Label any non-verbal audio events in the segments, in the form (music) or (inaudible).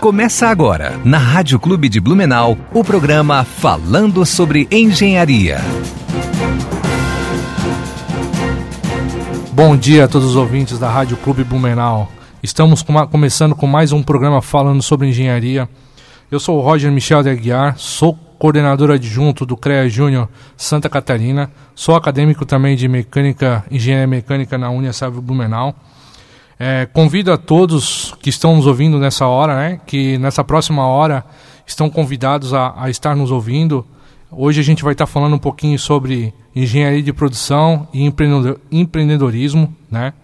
Começa agora, na Rádio Clube de Blumenau, o programa Falando sobre Engenharia. Bom dia a todos os ouvintes da Rádio Clube Blumenau. Estamos com uma, começando com mais um programa falando sobre engenharia. Eu sou o Roger Michel de Aguiar, sou coordenador adjunto do CREA Júnior Santa Catarina, sou acadêmico também de mecânica, engenharia mecânica na Uniasávio Blumenau. É, convido a todos que estão nos ouvindo nessa hora, né, que nessa próxima hora estão convidados a, a estar nos ouvindo. Hoje a gente vai estar falando um pouquinho sobre engenharia de produção e empreendedorismo, né?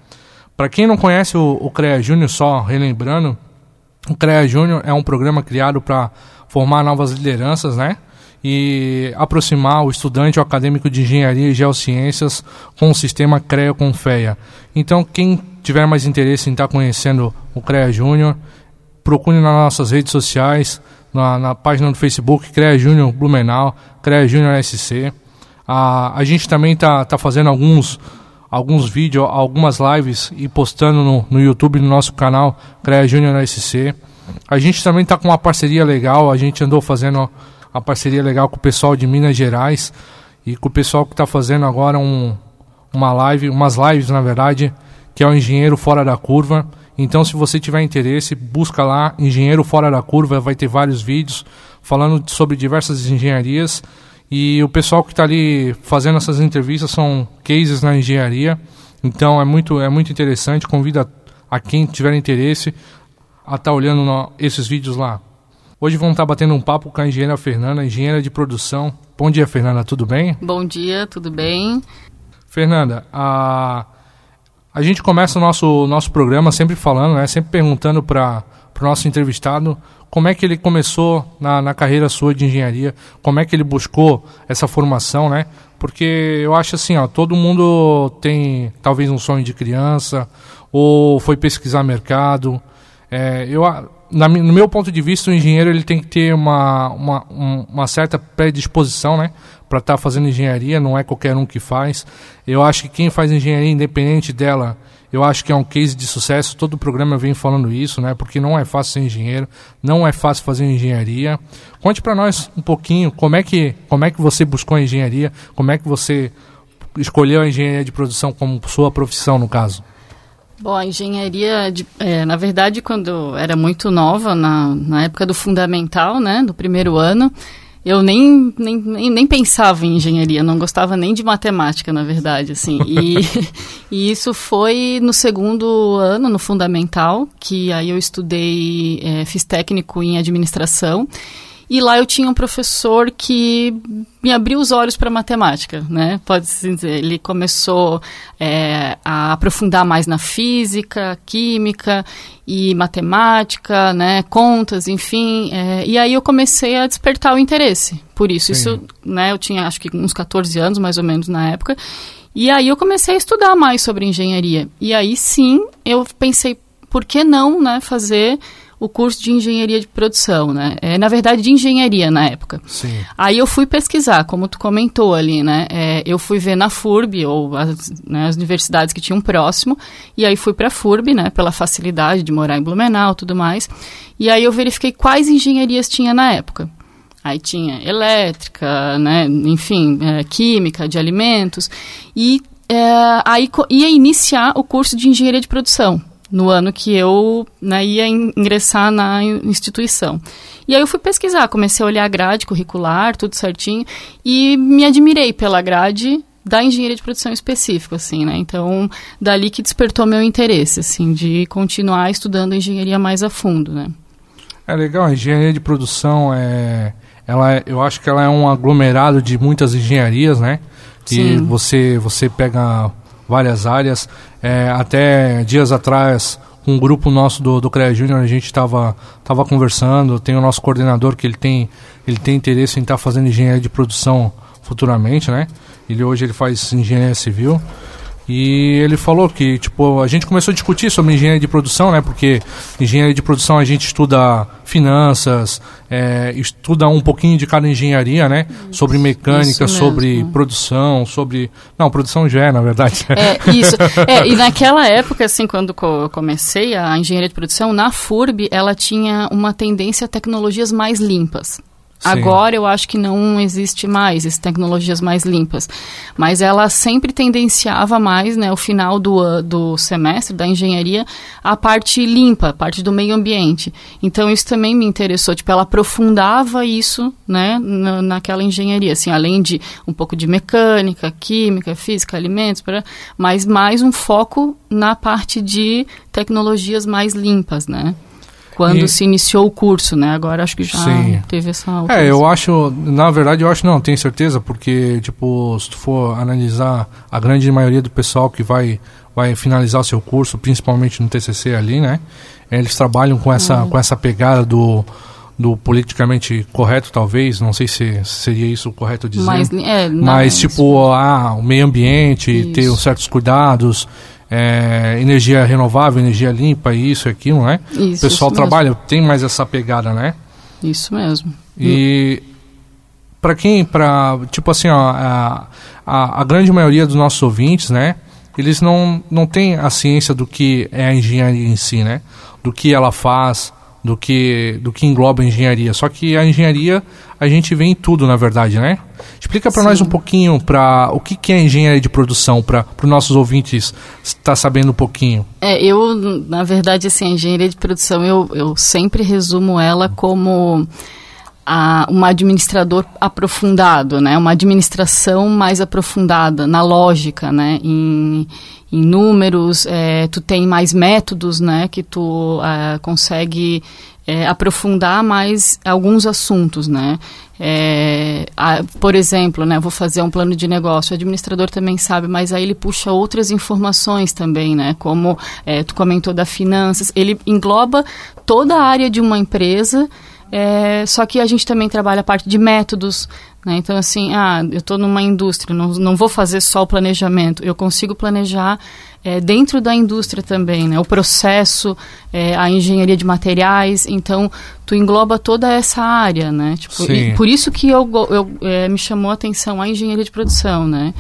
Para quem não conhece o, o CREA Júnior, só relembrando, o CREA Júnior é um programa criado para formar novas lideranças, né? E aproximar o estudante ou acadêmico de engenharia e geociências com o sistema CREA com FEA. Então, quem tiver mais interesse em estar conhecendo o CREA Júnior, procure nas nossas redes sociais, na, na página do Facebook, CREA Júnior Blumenau, CREA Júnior SC. A, a gente também está tá fazendo alguns, alguns vídeos, algumas lives e postando no, no YouTube, no nosso canal CREA Júnior SC. A gente também está com uma parceria legal, a gente andou fazendo uma parceria legal com o pessoal de Minas Gerais e com o pessoal que está fazendo agora um, uma live, umas lives na verdade, que é o Engenheiro Fora da Curva. Então, se você tiver interesse, busca lá Engenheiro Fora da Curva, vai ter vários vídeos falando sobre diversas engenharias. E o pessoal que está ali fazendo essas entrevistas são cases na engenharia. Então é muito, é muito interessante. Convido a, quem tiver interesse a estar tá olhando no, esses vídeos lá. Hoje vamos estar tá batendo um papo com a engenheira Fernanda, engenheira de produção. Bom dia, Fernanda, tudo bem? Bom dia, tudo bem. Fernanda, a, a gente começa o nosso, nosso programa sempre falando, né, sempre perguntando para o nosso entrevistado como é que ele começou na, na carreira sua de engenharia, como é que ele buscou essa formação, né? Porque eu acho assim, ó, todo mundo tem talvez um sonho de criança, ou foi pesquisar mercado. É, eu, na, no meu ponto de vista, o engenheiro ele tem que ter uma, uma, uma certa predisposição, né? para estar tá fazendo engenharia, não é qualquer um que faz. Eu acho que quem faz engenharia independente dela, eu acho que é um case de sucesso. Todo o programa vem falando isso, né? Porque não é fácil ser engenheiro, não é fácil fazer engenharia. Conte para nós um pouquinho como é que como é que você buscou a engenharia, como é que você escolheu a engenharia de produção como sua profissão no caso. Bom, a engenharia, de, é, na verdade, quando era muito nova, na, na época do fundamental, né, do primeiro ano, eu nem, nem, nem, nem, pensava em engenharia, não gostava nem de matemática, na verdade, assim. E, (laughs) e isso foi no segundo ano, no fundamental, que aí eu estudei, é, fiz técnico em administração. E lá eu tinha um professor que me abriu os olhos para matemática, né? Pode-se dizer, ele começou é, a aprofundar mais na física, química e matemática, né? Contas, enfim. É, e aí eu comecei a despertar o interesse por isso. Sim. Isso, né? Eu tinha acho que uns 14 anos mais ou menos na época. E aí eu comecei a estudar mais sobre engenharia. E aí sim eu pensei, por que não, né? Fazer o curso de engenharia de produção, né? É, na verdade, de engenharia na época. Sim. Aí eu fui pesquisar, como tu comentou ali, né? É, eu fui ver na FURB, ou as, né, as universidades que tinham próximo, e aí fui para a FURB, né? Pela facilidade de morar em Blumenau tudo mais. E aí eu verifiquei quais engenharias tinha na época. Aí tinha elétrica, né? Enfim, é, química, de alimentos. E é, aí ia iniciar o curso de engenharia de produção no ano que eu né, ia ingressar na instituição. E aí eu fui pesquisar, comecei a olhar a grade curricular, tudo certinho, e me admirei pela grade da engenharia de produção específico, assim, né? Então, dali que despertou meu interesse, assim, de continuar estudando engenharia mais a fundo, né? É legal, a engenharia de produção é, ela, é, eu acho que ela é um aglomerado de muitas engenharias, né? Que você você pega várias áreas. É, até dias atrás, um grupo nosso do, do CREA Júnior, a gente estava tava conversando. Tem o nosso coordenador que ele tem, ele tem interesse em estar tá fazendo engenharia de produção futuramente, né? Ele hoje ele faz engenharia civil. E ele falou que, tipo, a gente começou a discutir sobre engenharia de produção, né? Porque engenharia de produção a gente estuda finanças, é, estuda um pouquinho de cada engenharia, né? Sobre mecânica, sobre produção, sobre... Não, produção já é, na verdade. É, isso. É, e (laughs) naquela época, assim, quando eu comecei a engenharia de produção, na FURB, ela tinha uma tendência a tecnologias mais limpas. Sim. Agora eu acho que não existe mais essas tecnologias mais limpas. Mas ela sempre tendenciava mais, né, o final do, do semestre da engenharia, a parte limpa, a parte do meio ambiente. Então isso também me interessou. Tipo, ela aprofundava isso, né, na, naquela engenharia. Assim, além de um pouco de mecânica, química, física, alimentos, mas mais um foco na parte de tecnologias mais limpas, né? Quando e... se iniciou o curso, né? Agora acho que já Sim. teve essa. É, eu acho, na verdade, eu acho não, tenho certeza, porque tipo, se tu for analisar a grande maioria do pessoal que vai vai finalizar o seu curso, principalmente no TCC ali, né? Eles trabalham com essa uhum. com essa pegada do do politicamente correto, talvez, não sei se seria isso correto dizer. Mas, é, não, mas tipo, ah, o meio ambiente, isso. ter certos cuidados, é, energia renovável, energia limpa, isso e aquilo, né? Isso, o pessoal trabalha, tem mais essa pegada, né? Isso mesmo. E para quem, para tipo assim, ó, a, a, a, grande maioria dos nossos ouvintes, né? Eles não, não têm a ciência do que é a engenharia em si, né? Do que ela faz, do que, do que engloba a engenharia. Só que a engenharia a gente vê em tudo, na verdade, né? Explica para nós um pouquinho para o que, que é engenharia de produção, para os nossos ouvintes estar tá sabendo um pouquinho. É, eu, na verdade, assim, a engenharia de produção, eu, eu sempre resumo ela como a, um administrador aprofundado, né? Uma administração mais aprofundada na lógica, né? Em, em números, é, tu tem mais métodos, né? Que tu é, consegue é, aprofundar mais alguns assuntos, né? É, a, por exemplo, né, vou fazer um plano de negócio, o administrador também sabe, mas aí ele puxa outras informações também, né, como é, tu comentou da finanças, ele engloba toda a área de uma empresa é, só que a gente também trabalha a parte de métodos, né? Então, assim, ah, eu estou numa indústria, não, não vou fazer só o planejamento, eu consigo planejar é, dentro da indústria também, né? O processo, é, a engenharia de materiais, então tu engloba toda essa área, né? Tipo, por isso que eu, eu é, me chamou a atenção a engenharia de produção, né?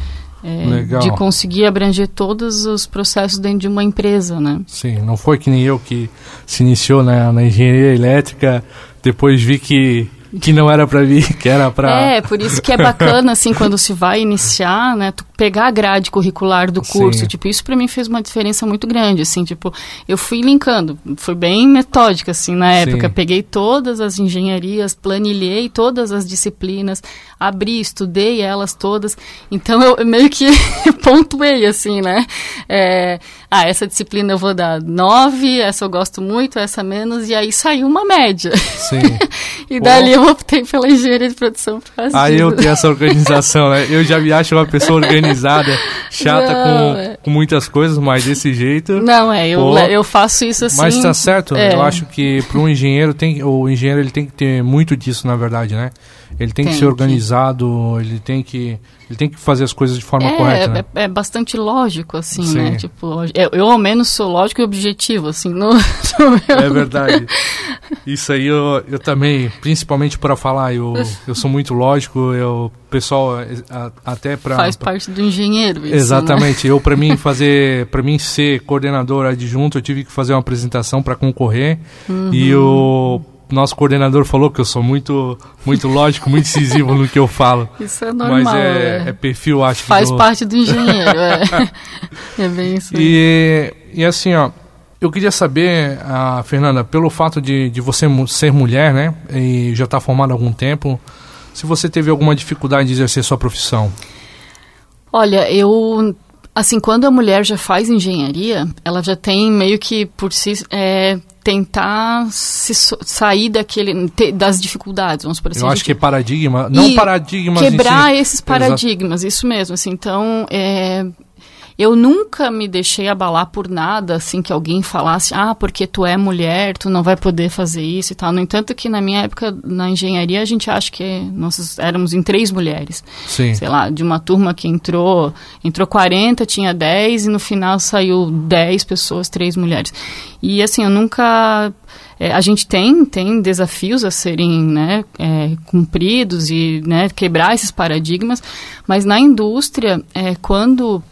É, de conseguir abranger todos os processos dentro de uma empresa, né? Sim, não foi que nem eu que se iniciou na, na engenharia elétrica depois vi que que não era para mim, (laughs) que era para É, por isso que é bacana assim quando se vai iniciar, né, tu pegar a grade curricular do curso, Sim. tipo, isso para mim fez uma diferença muito grande, assim, tipo, eu fui linkando, fui bem metódica assim na época, Sim. peguei todas as engenharias, planilhei todas as disciplinas, abri, estudei elas todas, então eu meio que (laughs) pontuei assim, né? É, ah, essa disciplina eu vou dar nove, essa eu gosto muito, essa menos, e aí saiu uma média. Sim. (laughs) e dali eu optei pela engenharia de produção Aí eu tenho essa organização, né? Eu já me acho uma pessoa organizada, chata não, com, é. com muitas coisas, mas desse jeito. Não, é, eu, pô, eu faço isso assim. Mas tá certo, é. eu acho que para um engenheiro tem. O engenheiro ele tem que ter muito disso, na verdade, né? Ele tem, tem que ser organizado, que... ele tem que ele tem que fazer as coisas de forma é, correta, né? é, é, bastante lógico, assim, né? Sim. né? Tipo, eu, eu, ao menos sou lógico e objetivo, assim, no, (laughs) no meu... É verdade. Isso aí eu, eu também, principalmente para falar, eu, eu sou muito lógico, eu, pessoal, a, até para... Faz parte do engenheiro isso, Exatamente. Né? Eu, para mim, fazer, para mim ser coordenador adjunto, eu tive que fazer uma apresentação para concorrer uhum. e eu nosso coordenador falou que eu sou muito, muito lógico, muito incisivo no que eu falo. Isso é normal. Mas é, é. é perfil, acho que. Faz do... parte do engenheiro, é. (laughs) é bem isso. E, e assim, ó, eu queria saber, a Fernanda, pelo fato de, de você ser mulher, né, e já estar tá formada há algum tempo, se você teve alguma dificuldade de exercer sua profissão. Olha, eu assim, quando a mulher já faz engenharia, ela já tem meio que por si é, tentar se, sair daquele te, das dificuldades, vamos por assim. Eu acho que é paradigma, não paradigmas quebrar si. esses paradigmas, Exato. isso mesmo. Assim, então, é, eu nunca me deixei abalar por nada, assim, que alguém falasse, ah, porque tu é mulher, tu não vai poder fazer isso e tal. No entanto, que na minha época, na engenharia, a gente acha que nós éramos em três mulheres. Sim. Sei lá, de uma turma que entrou, entrou 40, tinha 10 e no final saiu 10 pessoas, três mulheres. E assim, eu nunca é, a gente tem, tem desafios a serem né, é, cumpridos e né, quebrar esses paradigmas, mas na indústria, é, quando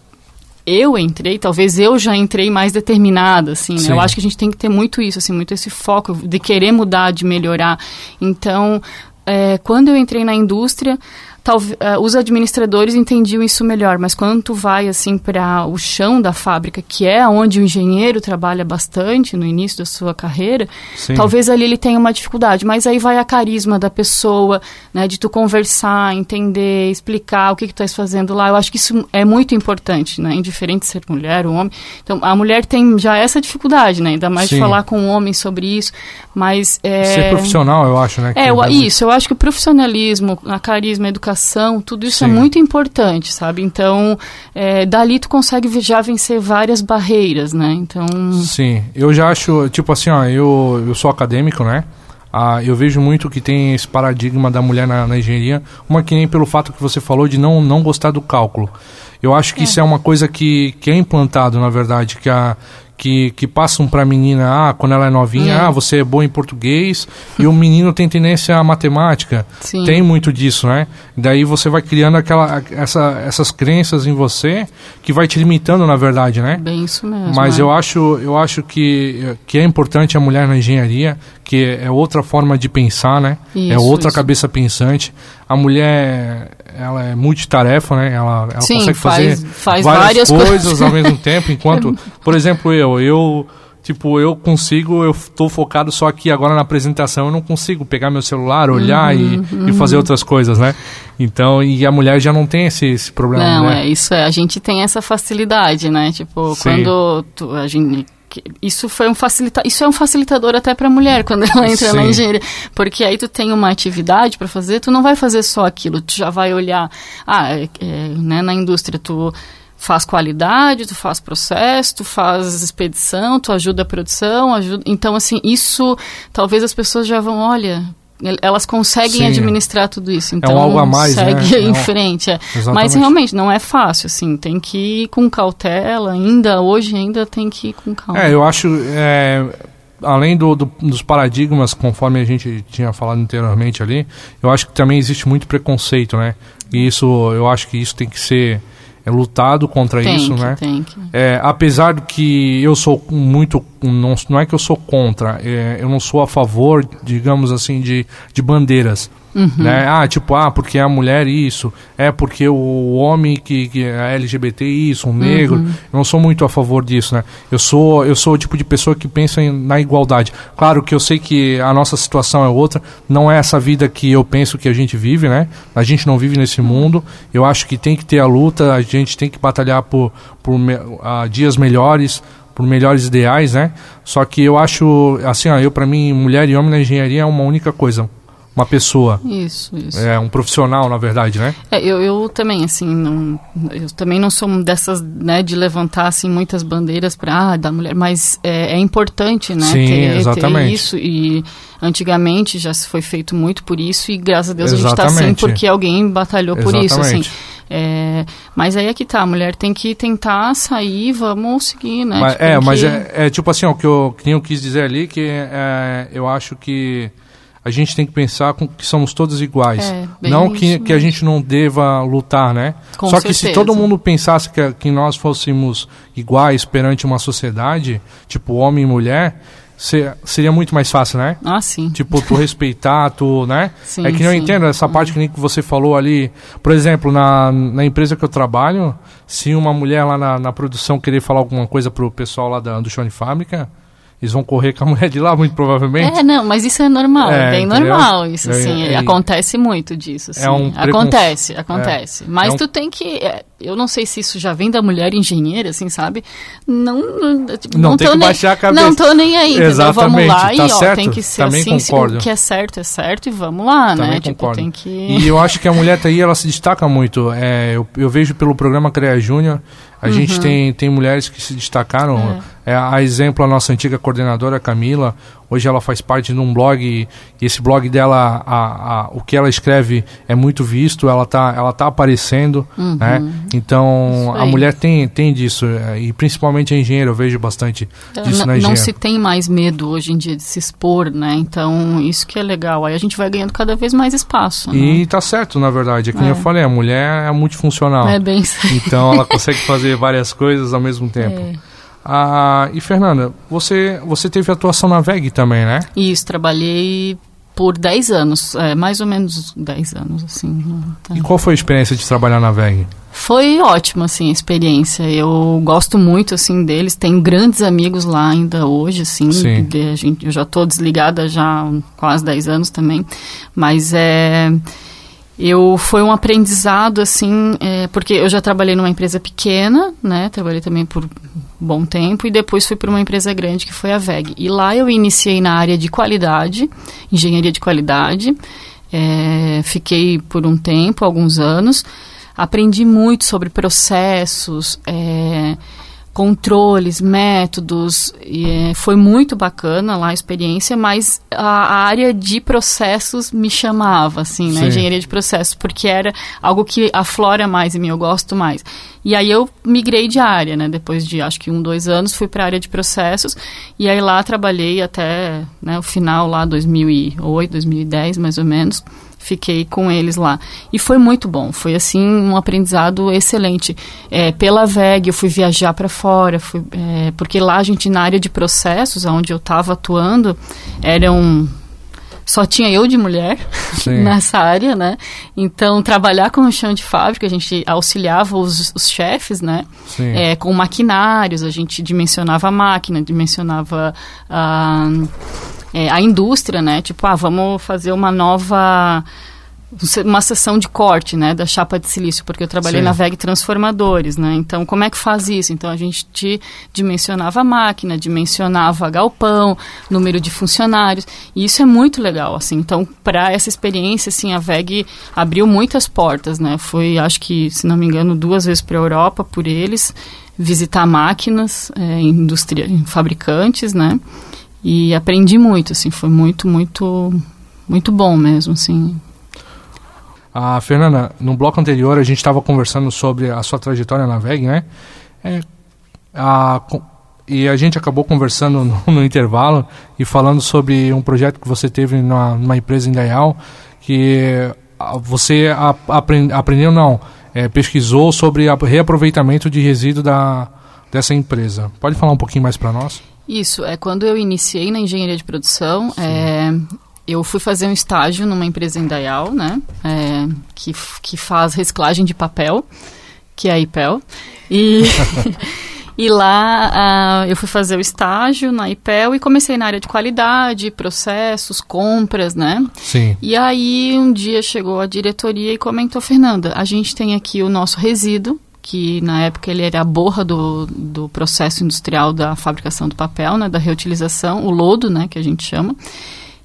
eu entrei, talvez eu já entrei mais determinada, assim, né? Eu acho que a gente tem que ter muito isso, assim, muito esse foco de querer mudar, de melhorar. Então, é, quando eu entrei na indústria, talvez uh, os administradores entendiam isso melhor, mas quando tu vai assim para o chão da fábrica, que é onde o engenheiro trabalha bastante no início da sua carreira, Sim. talvez ali ele tenha uma dificuldade, mas aí vai a carisma da pessoa, né, de tu conversar, entender, explicar o que que tu estás fazendo lá. Eu acho que isso é muito importante, né, indiferente de ser mulher ou homem. Então, a mulher tem já essa dificuldade, né, ainda mais Sim. de falar com um homem sobre isso, mas é... ser profissional, eu acho, né? É, eu, isso, eu acho que o profissionalismo, a carisma, a educação tudo isso é Sim. é muito importante, sabe? Então, é, dali tu consegue já vencer várias barreiras, né? Então... Sim, eu já acho, tipo assim, ó, eu, eu sou acadêmico, né? Ah, eu vejo muito que tem esse paradigma da mulher na, na, engenharia, uma que nem pelo fato que você falou de não, não gostar do cálculo. Eu acho que é. isso é uma coisa que, que é implantado, na verdade, que a, que, que passam para a menina, ah, quando ela é novinha, hum. ah, você é boa em português, e o menino tem tendência à matemática. Sim. Tem muito disso, né? Daí você vai criando aquela, essa, essas crenças em você que vai te limitando, na verdade, né? Bem isso mesmo. Mas é. eu acho, eu acho que, que é importante a mulher na engenharia, que é outra forma de pensar, né? É isso, é outra isso. cabeça pensante. A mulher ela é multitarefa, né? Ela, ela Sim, consegue faz, fazer faz várias, várias coisas ao mesmo tempo, enquanto, (laughs) por exemplo, eu, eu tipo, eu consigo, eu estou focado só aqui agora na apresentação, eu não consigo pegar meu celular, olhar uhum, e, uhum. e, fazer outras coisas, né? Então, e a mulher já não tem esse, esse problema, não, né? é, isso é, a gente tem essa facilidade, né? Tipo, Sim. quando tu, a gente isso foi um facilita isso é um facilitador até para a mulher quando ela entra Sim. na engenharia, porque aí tu tem uma atividade para fazer, tu não vai fazer só aquilo, tu já vai olhar, ah, é, é, né, na indústria tu faz qualidade, tu faz processo, tu faz expedição, tu ajuda a produção, ajuda, então assim, isso talvez as pessoas já vão, olha, elas conseguem Sim. administrar tudo isso. Então, é um então, algo a mais, segue né? em é um... frente. É. Mas realmente não é fácil, assim, tem que ir com cautela, ainda hoje ainda tem que ir com calma. É, eu acho, é, além do, do, dos paradigmas, conforme a gente tinha falado anteriormente ali, eu acho que também existe muito preconceito, né? E isso, eu acho que isso tem que ser é lutado contra tem isso, que, né? Tem que. É, apesar de que eu sou muito, não, não é que eu sou contra, é, eu não sou a favor, digamos assim, de, de bandeiras. Uhum. Né? Ah, tipo, ah, porque a mulher isso, é porque o homem que, que é LGBT isso, um negro. Uhum. Eu não sou muito a favor disso, né? Eu sou, eu sou o tipo de pessoa que pensa em, na igualdade. Claro que eu sei que a nossa situação é outra, não é essa vida que eu penso que a gente vive, né? A gente não vive nesse mundo. Eu acho que tem que ter a luta, a gente tem que batalhar por, por uh, dias melhores, por melhores ideais, né? Só que eu acho, assim, ó, eu para mim, mulher e homem na engenharia é uma única coisa uma pessoa. Isso, isso. É um profissional, na verdade, né? É, eu, eu também, assim, não, eu também não sou dessas, né, de levantar, assim, muitas bandeiras para ah, da mulher, mas é, é importante, né, Sim, ter, exatamente. ter isso e antigamente já se foi feito muito por isso e graças a Deus exatamente. a gente está assim porque alguém batalhou por exatamente. isso, assim. É, mas aí é que tá, a mulher tem que tentar sair, vamos seguir, né? Mas, tipo, é, mas é, é, tipo assim, o que eu, que eu quis dizer ali, que é, eu acho que a gente tem que pensar com, que somos todos iguais. É, não que, que a gente não deva lutar, né? Com Só certeza. que se todo mundo pensasse que, que nós fôssemos iguais perante uma sociedade, tipo homem e mulher, seria muito mais fácil, né? Ah, sim. Tipo, tu respeitar, tu, né? Sim, é que sim. entendo essa parte que você falou ali. Por exemplo, na, na empresa que eu trabalho, se uma mulher lá na, na produção querer falar alguma coisa pro pessoal lá da, do chão de fábrica, eles vão correr com a mulher de lá, muito provavelmente. É, não, mas isso é normal, é, é bem entendeu? normal, isso, é, assim, é, acontece muito disso, assim. É um acontece, acontece. mas é um... tu tem que, é, eu não sei se isso já vem da mulher engenheira, assim, sabe? Não, não, não, tem que nem, baixar a cabeça. Não tô nem aí, Exatamente, Vamos lá tá e, ó, certo, tem que ser também assim, concordo. o que é certo é certo e vamos lá, também né? Concordo. Tipo, tem que... E eu acho que a mulher tá aí, ela se destaca muito. É, eu, eu vejo pelo programa CREA Júnior, A uhum. gente tem, tem mulheres que se destacaram. É. é. a exemplo, a nossa antiga coordenadora Camila, Hoje ela faz parte de um blog e esse blog dela, a, a, o que ela escreve é muito visto, ela está ela tá aparecendo, uhum. né? Então a mulher tem, tem disso, é, e principalmente a engenheira, eu vejo bastante é, disso na engenharia. Não se tem mais medo hoje em dia de se expor, né? Então isso que é legal, aí a gente vai ganhando cada vez mais espaço. Né? E tá certo, na verdade, é como é. eu falei, a mulher é multifuncional. É bem isso. Então ela (laughs) consegue fazer várias coisas ao mesmo tempo. É. Ah, e Fernanda, você, você teve atuação na VEG também, né? Isso, trabalhei por 10 anos, é, mais ou menos 10 anos, assim. Tá. E qual foi a experiência de trabalhar na VEG? Foi ótima, assim, a experiência. Eu gosto muito, assim, deles. Tenho grandes amigos lá ainda hoje, assim. Sim. De, gente, eu já estou desligada já há quase 10 anos também. Mas é eu foi um aprendizado assim é, porque eu já trabalhei numa empresa pequena né trabalhei também por bom tempo e depois fui para uma empresa grande que foi a VEG. E lá eu iniciei na área de qualidade engenharia de qualidade. É, fiquei por um tempo alguns anos. Aprendi muito sobre processos é, controles, métodos, e, é, foi muito bacana lá a experiência, mas a, área de processos me chamava, assim, né, engenharia de processos, porque era algo que aflora mais em mim, eu gosto mais. E aí eu migrei de área, né, depois de acho que um, dois anos, fui para a área de processos, e aí lá trabalhei até né, o final lá, 2008, 2010 mais ou menos, fiquei com eles lá. E foi muito bom, foi assim um aprendizado excelente. É, pela VEG eu fui viajar para fora, fui, é, porque lá a gente na área de processos, onde eu estava atuando, eram só tinha eu de mulher (laughs) nessa área, né? Então, trabalhar com o chão de fábrica, a gente auxiliava os, os chefes, né? É, com maquinários, a gente dimensionava a máquina, dimensionava a, é, a indústria, né? Tipo, ah, vamos fazer uma nova uma sessão de corte, né, da chapa de silício, porque eu trabalhei Sim. na VEG Transformadores, né, então como é que faz isso? Então a gente te dimensionava a máquina, dimensionava galpão, número de funcionários, e isso é muito legal, assim, então para essa experiência, assim, a VEG abriu muitas portas, né, fui, acho que, se não me engano, duas vezes para a Europa por eles, visitar máquinas, é, indústria, fabricantes, né, e aprendi muito, assim, foi muito, muito, muito bom mesmo, assim, a Fernanda, no bloco anterior a gente estava conversando sobre a sua trajetória na VEG, né? É, a, e a gente acabou conversando no, (laughs) no, intervalo e falando sobre um projeto que você teve numa, numa empresa em Dayal, que você a, aprend, aprendeu, não, é, pesquisou sobre o reaproveitamento de resíduo da, dessa empresa. Pode falar um pouquinho mais para nós? Isso, é quando eu iniciei na engenharia de produção, é, eu fui fazer um estágio numa empresa em Dayal, né? É, que, que faz reciclagem de papel, que é a IPEL. E, (laughs) e lá uh, eu fui fazer o estágio na IPEL e comecei na área de qualidade, processos, compras, né? Sim. E aí um dia chegou a diretoria e comentou, Fernanda, a gente tem aqui o nosso resíduo, que na época ele era a borra do, do processo industrial da fabricação do papel, né? Da reutilização, o lodo, né? Que a gente chama.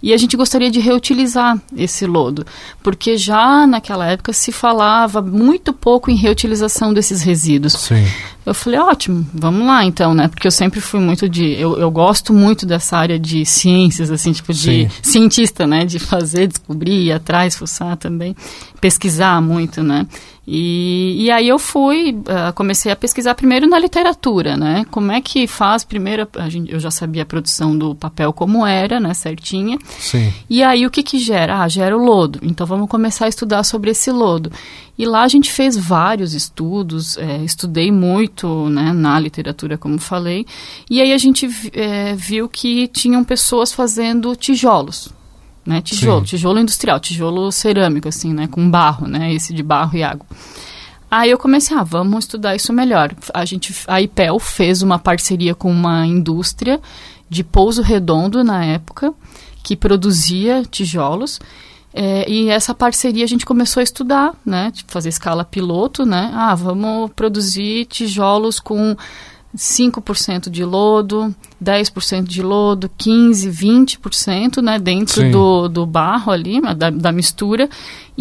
E a gente gostaria de reutilizar esse lodo, porque já naquela época se falava muito pouco em reutilização desses resíduos. Sim. Eu falei, ótimo, vamos lá então, né? Porque eu sempre fui muito de. Eu, eu gosto muito dessa área de ciências, assim, tipo de Sim. cientista, né? De fazer, descobrir, ir atrás, fuçar também, pesquisar muito, né? E, e aí eu fui, uh, comecei a pesquisar primeiro na literatura, né? Como é que faz primeiro, a gente, eu já sabia a produção do papel como era, né? Certinha. Sim. E aí o que que gera? Ah, gera o lodo. Então vamos começar a estudar sobre esse lodo. E lá a gente fez vários estudos, é, estudei muito né, na literatura, como falei. E aí a gente é, viu que tinham pessoas fazendo tijolos, né? Tijolo, Sim. tijolo industrial, tijolo cerâmico, assim, né? Com barro, né? Esse de barro e água. Aí eu comecei, ah, vamos estudar isso melhor. A gente, a IPEL fez uma parceria com uma indústria de pouso redondo na época, que produzia tijolos. É, e essa parceria a gente começou a estudar, né? Tipo, fazer escala piloto, né? Ah, vamos produzir tijolos com 5% de lodo, 10% de lodo, 15%, 20% né, dentro do, do barro ali, da, da mistura.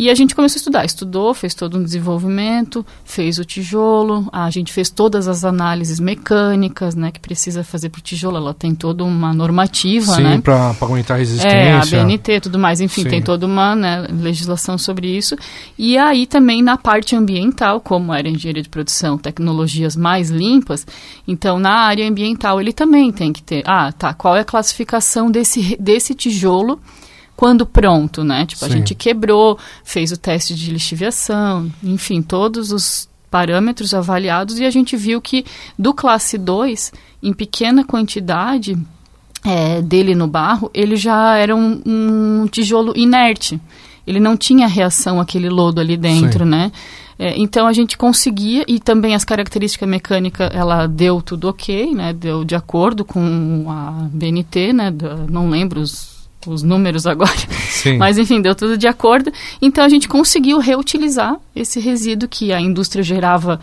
E a gente começou a estudar. Estudou, fez todo um desenvolvimento, fez o tijolo, a gente fez todas as análises mecânicas né, que precisa fazer para o tijolo. Ela tem toda uma normativa, Sim, né? para aguentar a resistência. É, a BNT tudo mais. Enfim, Sim. tem toda uma né, legislação sobre isso. E aí também na parte ambiental, como era engenharia de produção, tecnologias mais limpas, então na área ambiental ele também tem que ter, ah, tá, qual é a classificação desse, desse tijolo quando pronto, né? Tipo, a Sim. gente quebrou, fez o teste de lixiviação, enfim, todos os parâmetros avaliados e a gente viu que do classe 2, em pequena quantidade é, dele no barro, ele já era um, um tijolo inerte. Ele não tinha reação àquele lodo ali dentro, Sim. né? É, então a gente conseguia e também as características mecânicas ela deu tudo ok, né? Deu de acordo com a BNT, né? Da- não lembro os, os números (laughs) agora, Sim. mas enfim deu tudo de acordo. Então a gente conseguiu reutilizar esse resíduo que a indústria gerava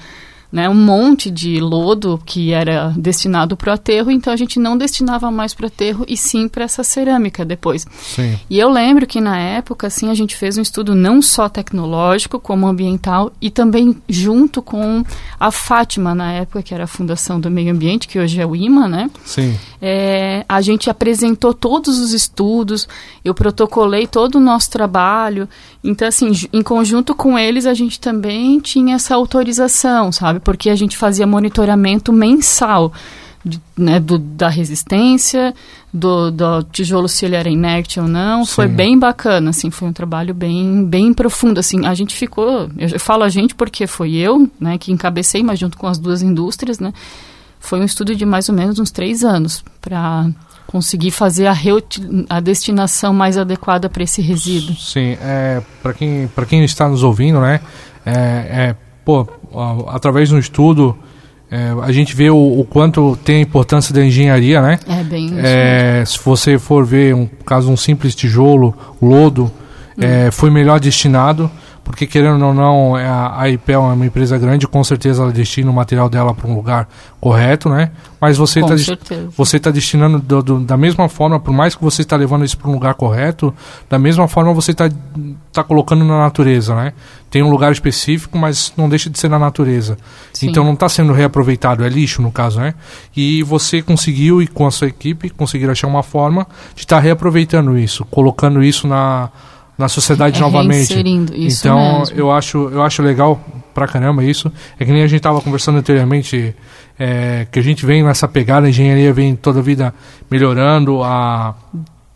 né, um monte de lodo que era destinado para o aterro, então a gente não destinava mais para o aterro e sim para essa cerâmica depois. Sim. E eu lembro que na época, assim, a gente fez um estudo não só tecnológico, como ambiental, e também junto com a Fátima, na época, que era a Fundação do Meio Ambiente, que hoje é o IMA, né? Sim. É, a gente apresentou todos os estudos, eu protocolei todo o nosso trabalho. Então, assim, em conjunto com eles, a gente também tinha essa autorização, sabe? Porque a gente fazia monitoramento mensal de- né, do- da resistência, do, do tijolo se ele era inerte ou não. Foi Sim. bem bacana, assim, foi um trabalho bem, bem profundo, assim. A gente ficou, eu, eu falo a gente porque foi eu, né, que encabecei, mas junto com as duas indústrias, né, foi um estudo de mais ou menos uns três anos para conseguir fazer a, a destinação mais adequada para esse resíduo. Sim, é, para quem, pra quem está nos ouvindo, né? É, é, pô, através do estudo, é, a gente vê o, o quanto tem a importância da engenharia, né? É bem. É, se você for ver um caso um simples tijolo, lodo, é, foi melhor destinado, porque querendo ou não, é, a, a IPEL é uma empresa grande, com certeza ela destina o material dela para um lugar correto, né? Mas você está você está destinando do- do- da mesma forma, por mais que você está levando isso para um lugar correto, da mesma forma você está tá colocando na natureza, né? Tem um lugar específico, mas não deixa de ser na natureza. Sim. Então não está sendo reaproveitado, é lixo no caso, né? E você conseguiu e com a sua equipe conseguiram achar uma forma de estar reaproveitando isso, colocando isso na, na sociedade É novamente. então mesmo. eu acho eu acho legal pra caramba isso. É que nem a gente estava conversando anteriormente, é, que a gente vem nessa pegada, a engenharia vem toda a vida melhorando a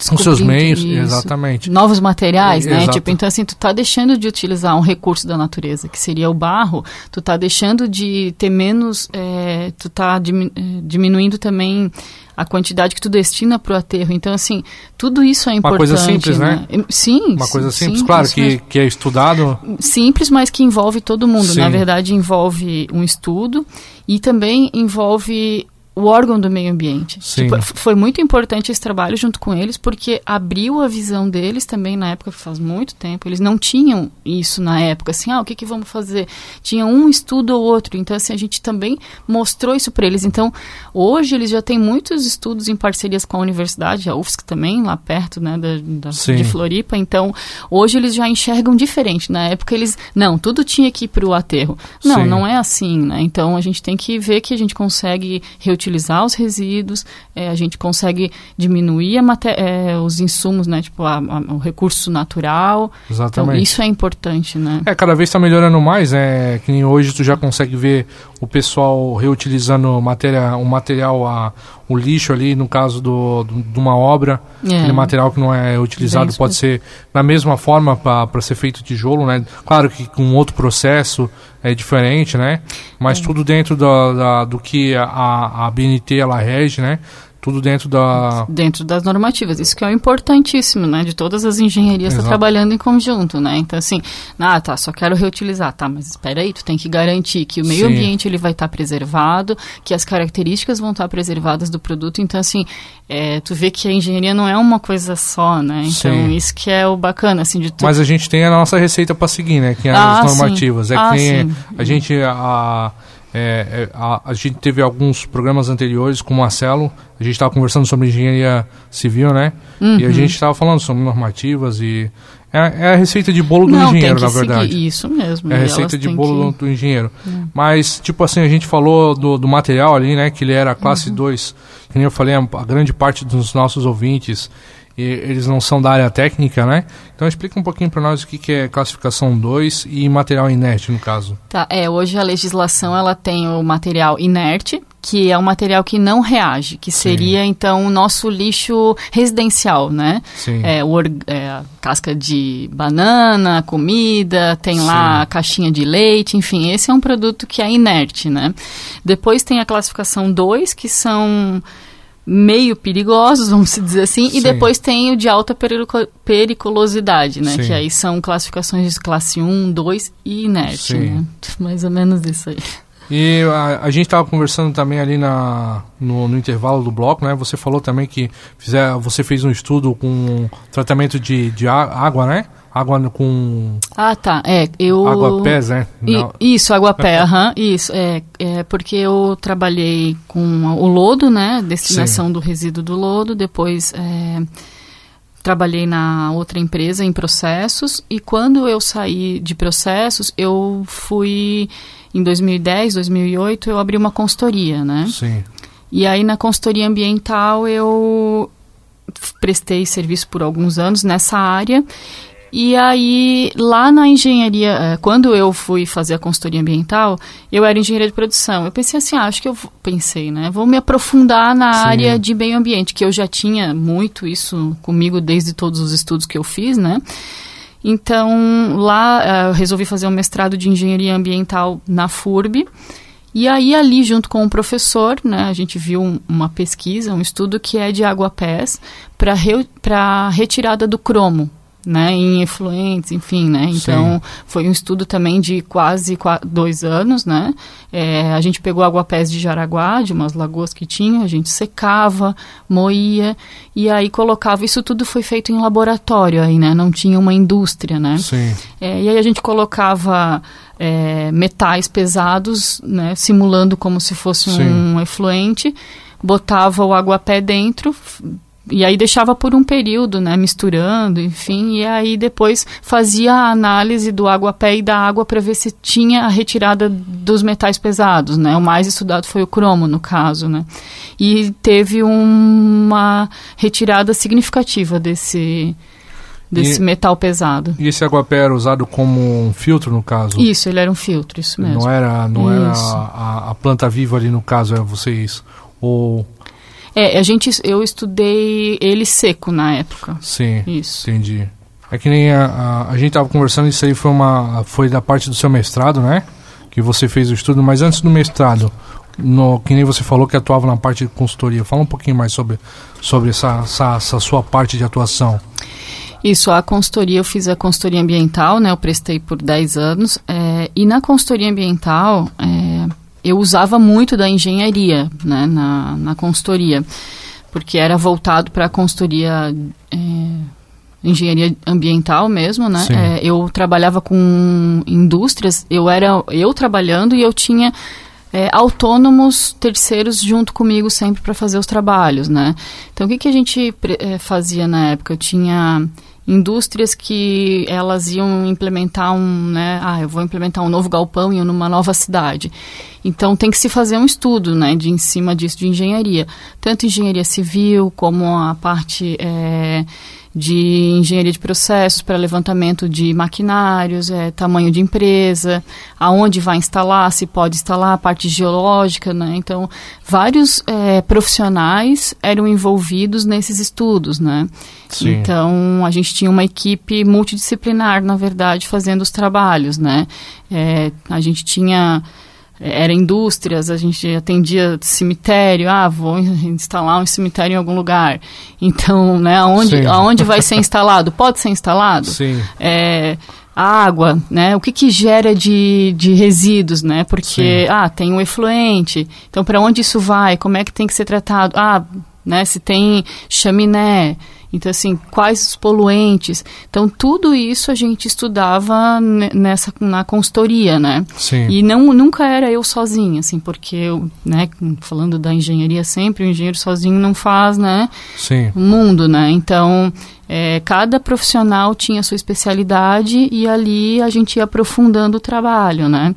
com seus meios, isso. exatamente. Novos materiais, né? Exato. Tipo, então assim, tu tá deixando de utilizar um recurso da natureza, que seria o barro, tu tá deixando de ter menos, é, tu tá eh, diminuindo também a quantidade que tu destina pro aterro. Então, assim, tudo isso é importante. coisa simples, né? Sim. Uma coisa sim, simples, claro, que, mesmo. que é estudado. simples, mas que envolve todo mundo. Sim. Na verdade, envolve um estudo e também envolve o órgão do meio ambiente. Tipo, foi muito importante esse trabalho junto com eles, porque abriu a visão deles também na época, faz muito tempo. Eles não tinham isso na época, assim, ah, o que, que vamos fazer? Tinha um estudo ou outro. Então, assim, a gente também mostrou isso para eles. Então, hoje eles já têm muitos estudos em parcerias com a universidade, a UFSC também, lá perto, né, da, da- de Floripa. Então, hoje eles já enxergam diferente. Na época eles, não, tudo tinha que ir para o aterro. Não, Sim. não é assim, né? Então a gente tem que ver que a gente consegue reutilizar os resíduos, eh, a gente consegue diminuir eh, os insumos, né? Tipo, a- a- o recurso natural. Então Exatamente. isso é importante, né? É, cada vez está melhorando mais, é que nem hoje tu já consegue ver o pessoal reutilizando matéria, o material, a, o lixo ali, no caso do, do- de uma obra, É. aquele material que não é utilizado Bem pode ser da mesma forma para ser feito tijolo, né? Claro que com outro processo é diferente, né? Mas tudo dentro da, da- do que a, a BNT ela rege, né? Tudo dentro da... Dentro das normativas. Isso que é o importantíssimo, né? De todas as engenharias tá Exato. trabalhando em conjunto, né? Então, assim, ah, tá, só quero reutilizar. Tá, mas espera aí, tu tem que garantir que o meio Sim. ambiente ele vai estar preservado, que as características vão estar preservadas do produto. Então, assim, é, tu vê que a engenharia não é uma coisa só, né? Então, Sim. isso que é o bacana, assim, de tu... Mas a gente tem a nossa receita para seguir, né? Que é Ah, as sim. normativas. É Ah, que a gente a, É, é, a, a, gente teve alguns programas anteriores com o Marcelo, a gente estava conversando sobre engenharia civil, né? Uhum. E a uhum. gente estava falando sobre normativas e. É, é, a receita de bolo do Não, engenheiro, na verdade. Isso mesmo. É a receita de bolo que... do engenheiro. É. Mas, tipo assim, a gente falou do, do material ali, né? Que ele era classe 2. Uhum. Que nem eu falei, a, a grande parte dos nossos ouvintes e eles não são da área técnica, né? Então explica um pouquinho para nós o que, que é classificação 2 e material inerte, no caso. Tá, é, hoje a legislação ela tem o material inerte, que é um material que não reage, que seria Sim. então o nosso lixo residencial, né? Sim. É, o, é, casca de banana, comida, tem Sim. lá a caixinha de leite, enfim, esse é um produto que é inerte, né? Depois tem a classificação 2, que são meio perigosos, vamos dizer assim, Sim. e depois tem o de alta periculosidade, né? Sim. Que aí são classificações de classe 1, 2 e inerte, né? (laughs) Mais ou menos isso aí. E a, a gente estava conversando também ali na, no, no, intervalo do bloco, né? Você falou também que fizer, você fez um estudo com tratamento de, de água, né? Água com. Ah, tá. É, eu. Água pés, né? I, isso, água pé, (laughs) aham. isso. É, é porque eu trabalhei com o lodo, né? Destinação Sim. do resíduo do lodo. Depois é, trabalhei na outra empresa em processos. E quando eu saí de processos, eu fui. Em 2010, 2008, eu abri uma consultoria, né? Sim. E aí na consultoria ambiental eu prestei serviço por alguns anos nessa área e aí, lá na engenharia, eh, quando eu fui fazer a consultoria ambiental, eu era engenheira de produção. Eu pensei assim, ah, acho que eu pensei, né? Vou me aprofundar na Sim. área de meio ambiente, que eu já tinha muito isso comigo desde todos os estudos que eu fiz, né? Então, lá eh, eu resolvi fazer um mestrado de engenharia ambiental na FURB. E aí, ali, junto com o professor, né, a gente viu um, uma pesquisa, um estudo que é de água-pés para re, retirada do cromo né, em efluentes, enfim, né? Então Sim. foi um estudo também de quase dois anos, né? É, a gente pegou aguapés de Jaraguá, de umas lagoas que tinha, a gente secava, moía e aí colocava. Isso tudo foi feito em laboratório aí, né? Não tinha uma indústria, né? Sim. É, e aí a gente colocava é, metais pesados, né? Simulando como se fosse Sim. um efluente, botava o aguapé dentro e aí deixava por um período, né, misturando, enfim, e aí depois fazia a análise do água-pé e da água para ver se tinha a retirada dos metais pesados, né? O mais estudado foi o cromo, no caso, né? E teve uma retirada significativa desse desse e, metal pesado. E esse aguapé era usado como um filtro, no caso? Isso, ele era um filtro, isso mesmo. Não era, não era a, a, planta viva ali, no caso, é vocês... Ou é, a gente, eu estudei ele seco na época. Sim, isso. entendi. É que nem a, a, a gente estava conversando, isso aí foi, uma, foi da parte do seu mestrado, né? Que você fez o estudo, mas antes do mestrado, no, que nem você falou que atuava na parte de consultoria. Fala um pouquinho mais sobre, sobre essa, essa, essa sua parte de atuação. Isso, a consultoria, eu fiz a consultoria ambiental, né? Eu prestei por 10 anos. É, e na consultoria ambiental, é, eu usava muito da engenharia né, na, na consultoria, porque era voltado para a consultoria é, engenharia ambiental mesmo, né? É, eu trabalhava com indústrias, eu era eu trabalhando e eu tinha é, autônomos terceiros junto comigo sempre para fazer os trabalhos, né? Então o que, que a gente é, fazia na época? Eu tinha indústrias que elas iam implementar um, né, ah, eu vou implementar um novo galpão em uma nova cidade. Então tem que se fazer um estudo, né, de em cima disso de engenharia, tanto engenharia civil como a parte é, de engenharia de processos para levantamento de maquinários, é, tamanho de empresa, aonde vai instalar, se pode instalar, a parte geológica, né? Então, vários é, profissionais eram envolvidos nesses estudos, né? Sim. Então, a gente tinha uma equipe multidisciplinar, na verdade, fazendo os trabalhos, né? É, a gente tinha era indústrias, a gente atendia cemitério, ah, vou (laughs) instalar um cemitério em algum lugar. Então, né, aonde, aonde vai ser (laughs) instalado? Pode ser instalado? Sim. É, água, né? O que, que gera de, de resíduos, né? Porque, Sim. ah, tem um efluente. Então, para onde isso vai? Como é que tem que ser tratado? Ah, né? Se tem chaminé. Então, assim, quais os poluentes. Então, tudo isso a gente estudava nessa, na consultoria, né? Sim. E não, nunca era eu sozinha, assim, porque eu, né, falando da engenharia sempre, o engenheiro sozinho não faz, né? Sim. O mundo, né? Então, é, cada profissional tinha sua especialidade e ali a gente ia aprofundando o trabalho, né?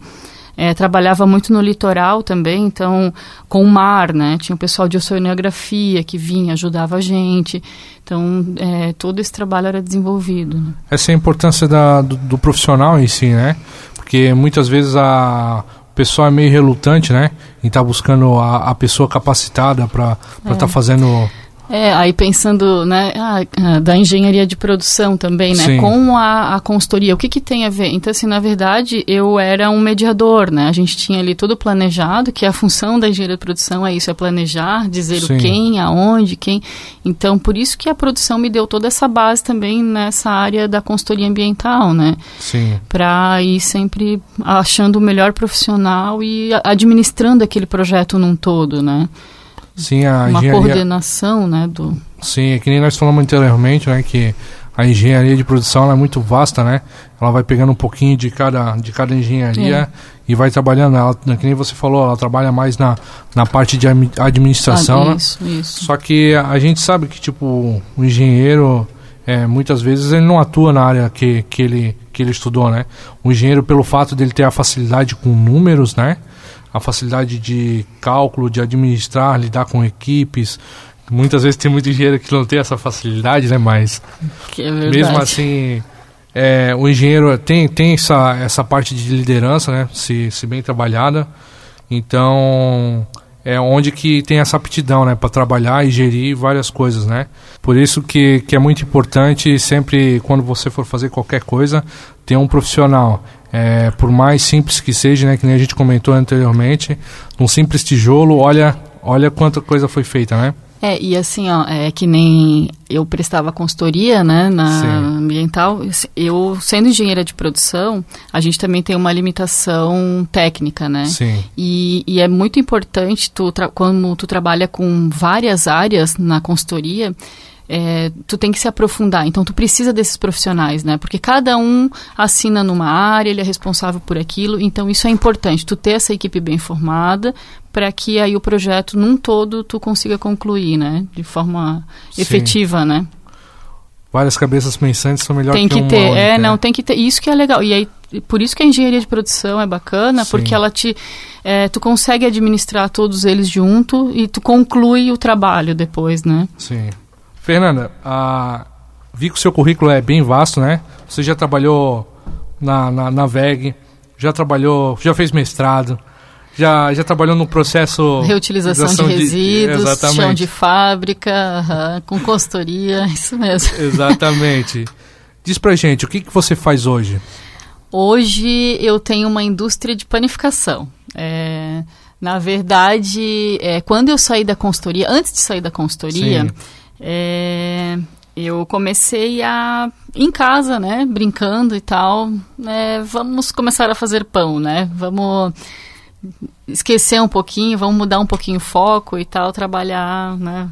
É, trabalhava muito no litoral também, então com o mar, né? Tinha o pessoal de oceanografia que vinha, ajudava a gente. Então, é, todo esse trabalho era desenvolvido. Né? Essa é a importância da, do, do, profissional em si, né? Porque muitas vezes a, o pessoal é meio relutante, né? Em estar tá buscando a, a pessoa capacitada para estar é. tá fazendo é, aí pensando, né, ah, ah, da engenharia de produção também, né, Sim. com a, a consultoria, o que que tem a ver? Então, assim, na verdade, eu era um mediador, né, a gente tinha ali tudo planejado, que a função da engenharia de produção é isso, é planejar, dizer Sim. o quem, aonde, quem. Então, por isso que a produção me deu toda essa base também nessa área da consultoria ambiental, né. Sim. Para ir sempre achando o melhor profissional e administrando aquele projeto num todo, né. Sim, a uma engenharia... coordenação, né, do Sim, é que nem nós falamos anteriormente, né, que a engenharia de produção é muito vasta, né? Ela vai pegando um pouquinho de cada, de cada engenharia é. e vai trabalhando. Ela, que nem você falou, ela trabalha mais na, na parte de administração, ah, isso, né? Isso. Só que a gente sabe que, tipo, o engenheiro, é, muitas vezes, ele não atua na área que, que, ele, que ele estudou, né? O engenheiro, pelo fato dele ter a facilidade com números, né? A facilidade de cálculo, de administrar, lidar com equipes. Muitas vezes tem muito engenheiro que não tem essa facilidade, né? Mas é mesmo assim, é, o engenheiro tem, tem essa, essa parte de liderança, né? Se, se bem trabalhada. Então, é onde que tem essa aptidão, né? Para trabalhar e gerir várias coisas, né? Por isso que, que é muito importante sempre, quando você for fazer qualquer coisa, ter um profissional. É, por mais simples que seja, né, que nem a gente comentou anteriormente, um simples tijolo, olha, olha quanta coisa foi feita, né? É, e assim, ó, é que nem eu prestava consultoria, né, na Sim. ambiental, eu sendo engenheira de produção, a gente também tem uma limitação técnica, né? Sim. E, e é muito importante, tu quando tu trabalha com várias áreas na consultoria, é, tu tem que se aprofundar. Então, tu precisa desses profissionais, né? Porque cada um assina numa área, ele é responsável por aquilo. Então, isso é importante. Tu ter essa equipe bem formada para que aí o projeto, num todo, tu consiga concluir, né? De forma Sim. efetiva, né? Várias cabeças pensantes são melhor tem que, que ter, uma é, não, tem que ter. Isso que é legal. E aí, por isso que a engenharia de produção é bacana, Sim. porque ela te... É, tu consegue administrar todos eles junto e tu conclui o trabalho depois, né? Sim. Fernanda, a... vi que o seu currículo é bem vasto, né? Você já trabalhou na, na, na VEG, já trabalhou, já fez mestrado, já, já trabalhou no processo... Reutilização de resíduos, de, chão de fábrica, com consultoria, (laughs) isso mesmo. Exatamente. Diz pra gente, o que, que você faz hoje? Hoje eu tenho uma indústria de panificação. É, na verdade, é, quando eu saí da consultoria, antes de sair da consultoria... Sim é, eu comecei a em casa, né, brincando e tal, é, vamos começar a fazer pão, né? Vamos esquecer um pouquinho, vamos mudar um pouquinho o foco e tal, trabalhar, né?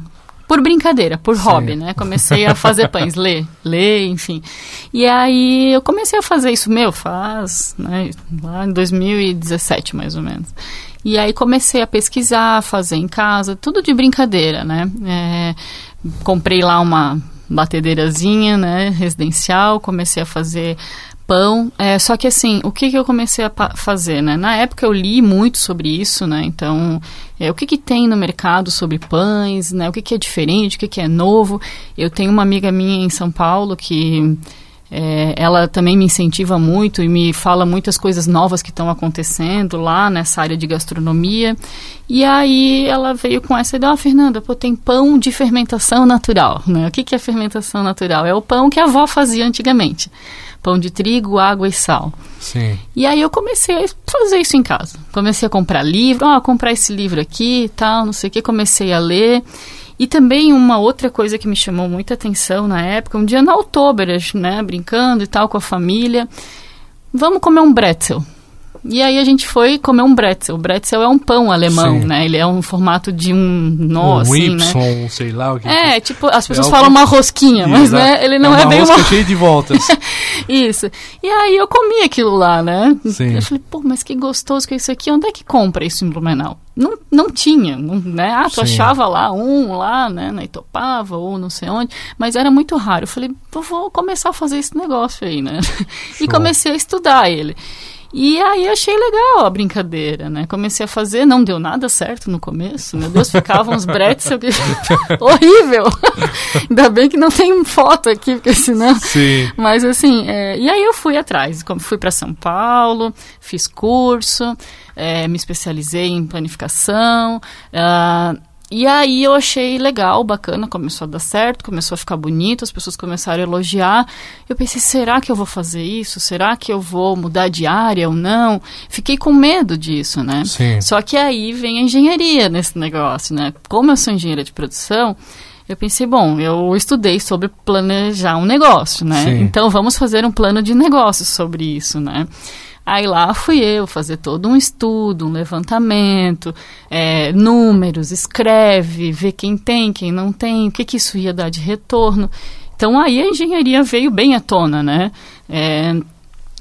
Por brincadeira, por Sim. hobby, né? Comecei a fazer (laughs) pães, ler, ler, enfim. E aí eu comecei a fazer isso, meu, faz, né, lá em 2017 mais ou menos. E aí comecei a pesquisar, fazer em casa, tudo de brincadeira, né? É, comprei lá uma batedeirazinha, né, residencial, comecei a fazer pão. É, só que assim, o que, que eu comecei a fazer, né? Na época eu li muito sobre isso, né? Então, é, o que, que tem no mercado sobre pães, né? O que, que é diferente, o que, que é novo. Eu tenho uma amiga minha em São Paulo que é, ela também me incentiva muito e me fala muitas coisas novas que estão acontecendo lá nessa área de gastronomia. E aí ela veio com essa ideia, ah, Fernanda, pô, tem pão de fermentação natural. Né? O que, que é fermentação natural? É o pão que a avó fazia antigamente. Pão de trigo, água e sal. Sim. E aí eu comecei a fazer isso em casa. Comecei a comprar livro, oh, comprar esse livro aqui e tal, não sei o que, comecei a ler. E também uma outra coisa que me chamou muita atenção na época, um dia na Oktober, né, brincando e tal com a família, vamos comer um bretzel. E aí a gente foi comer um bretzel. O bretzel é um pão alemão, Sim. né? Ele é um formato de um nó, um assim, Y, né? sei lá o que. É, tipo, as pessoas É falam que- uma rosquinha, mas Exato. né, ele não é, uma bem rosca uma cheia de voltas. (laughs) Isso. E aí eu comi aquilo lá, né? Sim. Eu falei, pô, mas que gostoso que é isso aqui. Onde é que compra isso em Blumenau? Não, não tinha, não, né? Ah, tu Sim. achava lá um lá, né? Na Itopava ou não sei onde. Mas era muito raro. Eu falei, vou começar a fazer esse negócio aí, né? (laughs) E comecei a estudar ele. E aí achei legal a brincadeira, né? Comecei a fazer, não deu nada certo no começo. Meu Deus, ficavam uns bretzel que... (laughs) horrível. (laughs) Ainda bem que não tem foto aqui, porque senão Sim. mas assim, é, e aí eu fui atrás, fui para São Paulo, fiz curso, é, me especializei em planificação. ah, e aí eu achei legal, bacana, começou a dar certo, começou a ficar bonito, as pessoas começaram a elogiar. Eu pensei, será que eu vou fazer isso? Será que eu vou mudar de área ou não? Fiquei com medo disso, né? Sim. Só que aí vem a engenharia nesse negócio, né? Como eu sou engenheira de produção, eu pensei, bom, eu estudei sobre planejar um negócio, né? Sim. Então vamos fazer um plano de negócio sobre isso, né? Aí lá fui eu fazer todo um estudo, um levantamento, é, números, escreve, vê quem tem, quem não tem, o que, que isso ia dar de retorno. Então aí a engenharia veio bem à tona, né? É,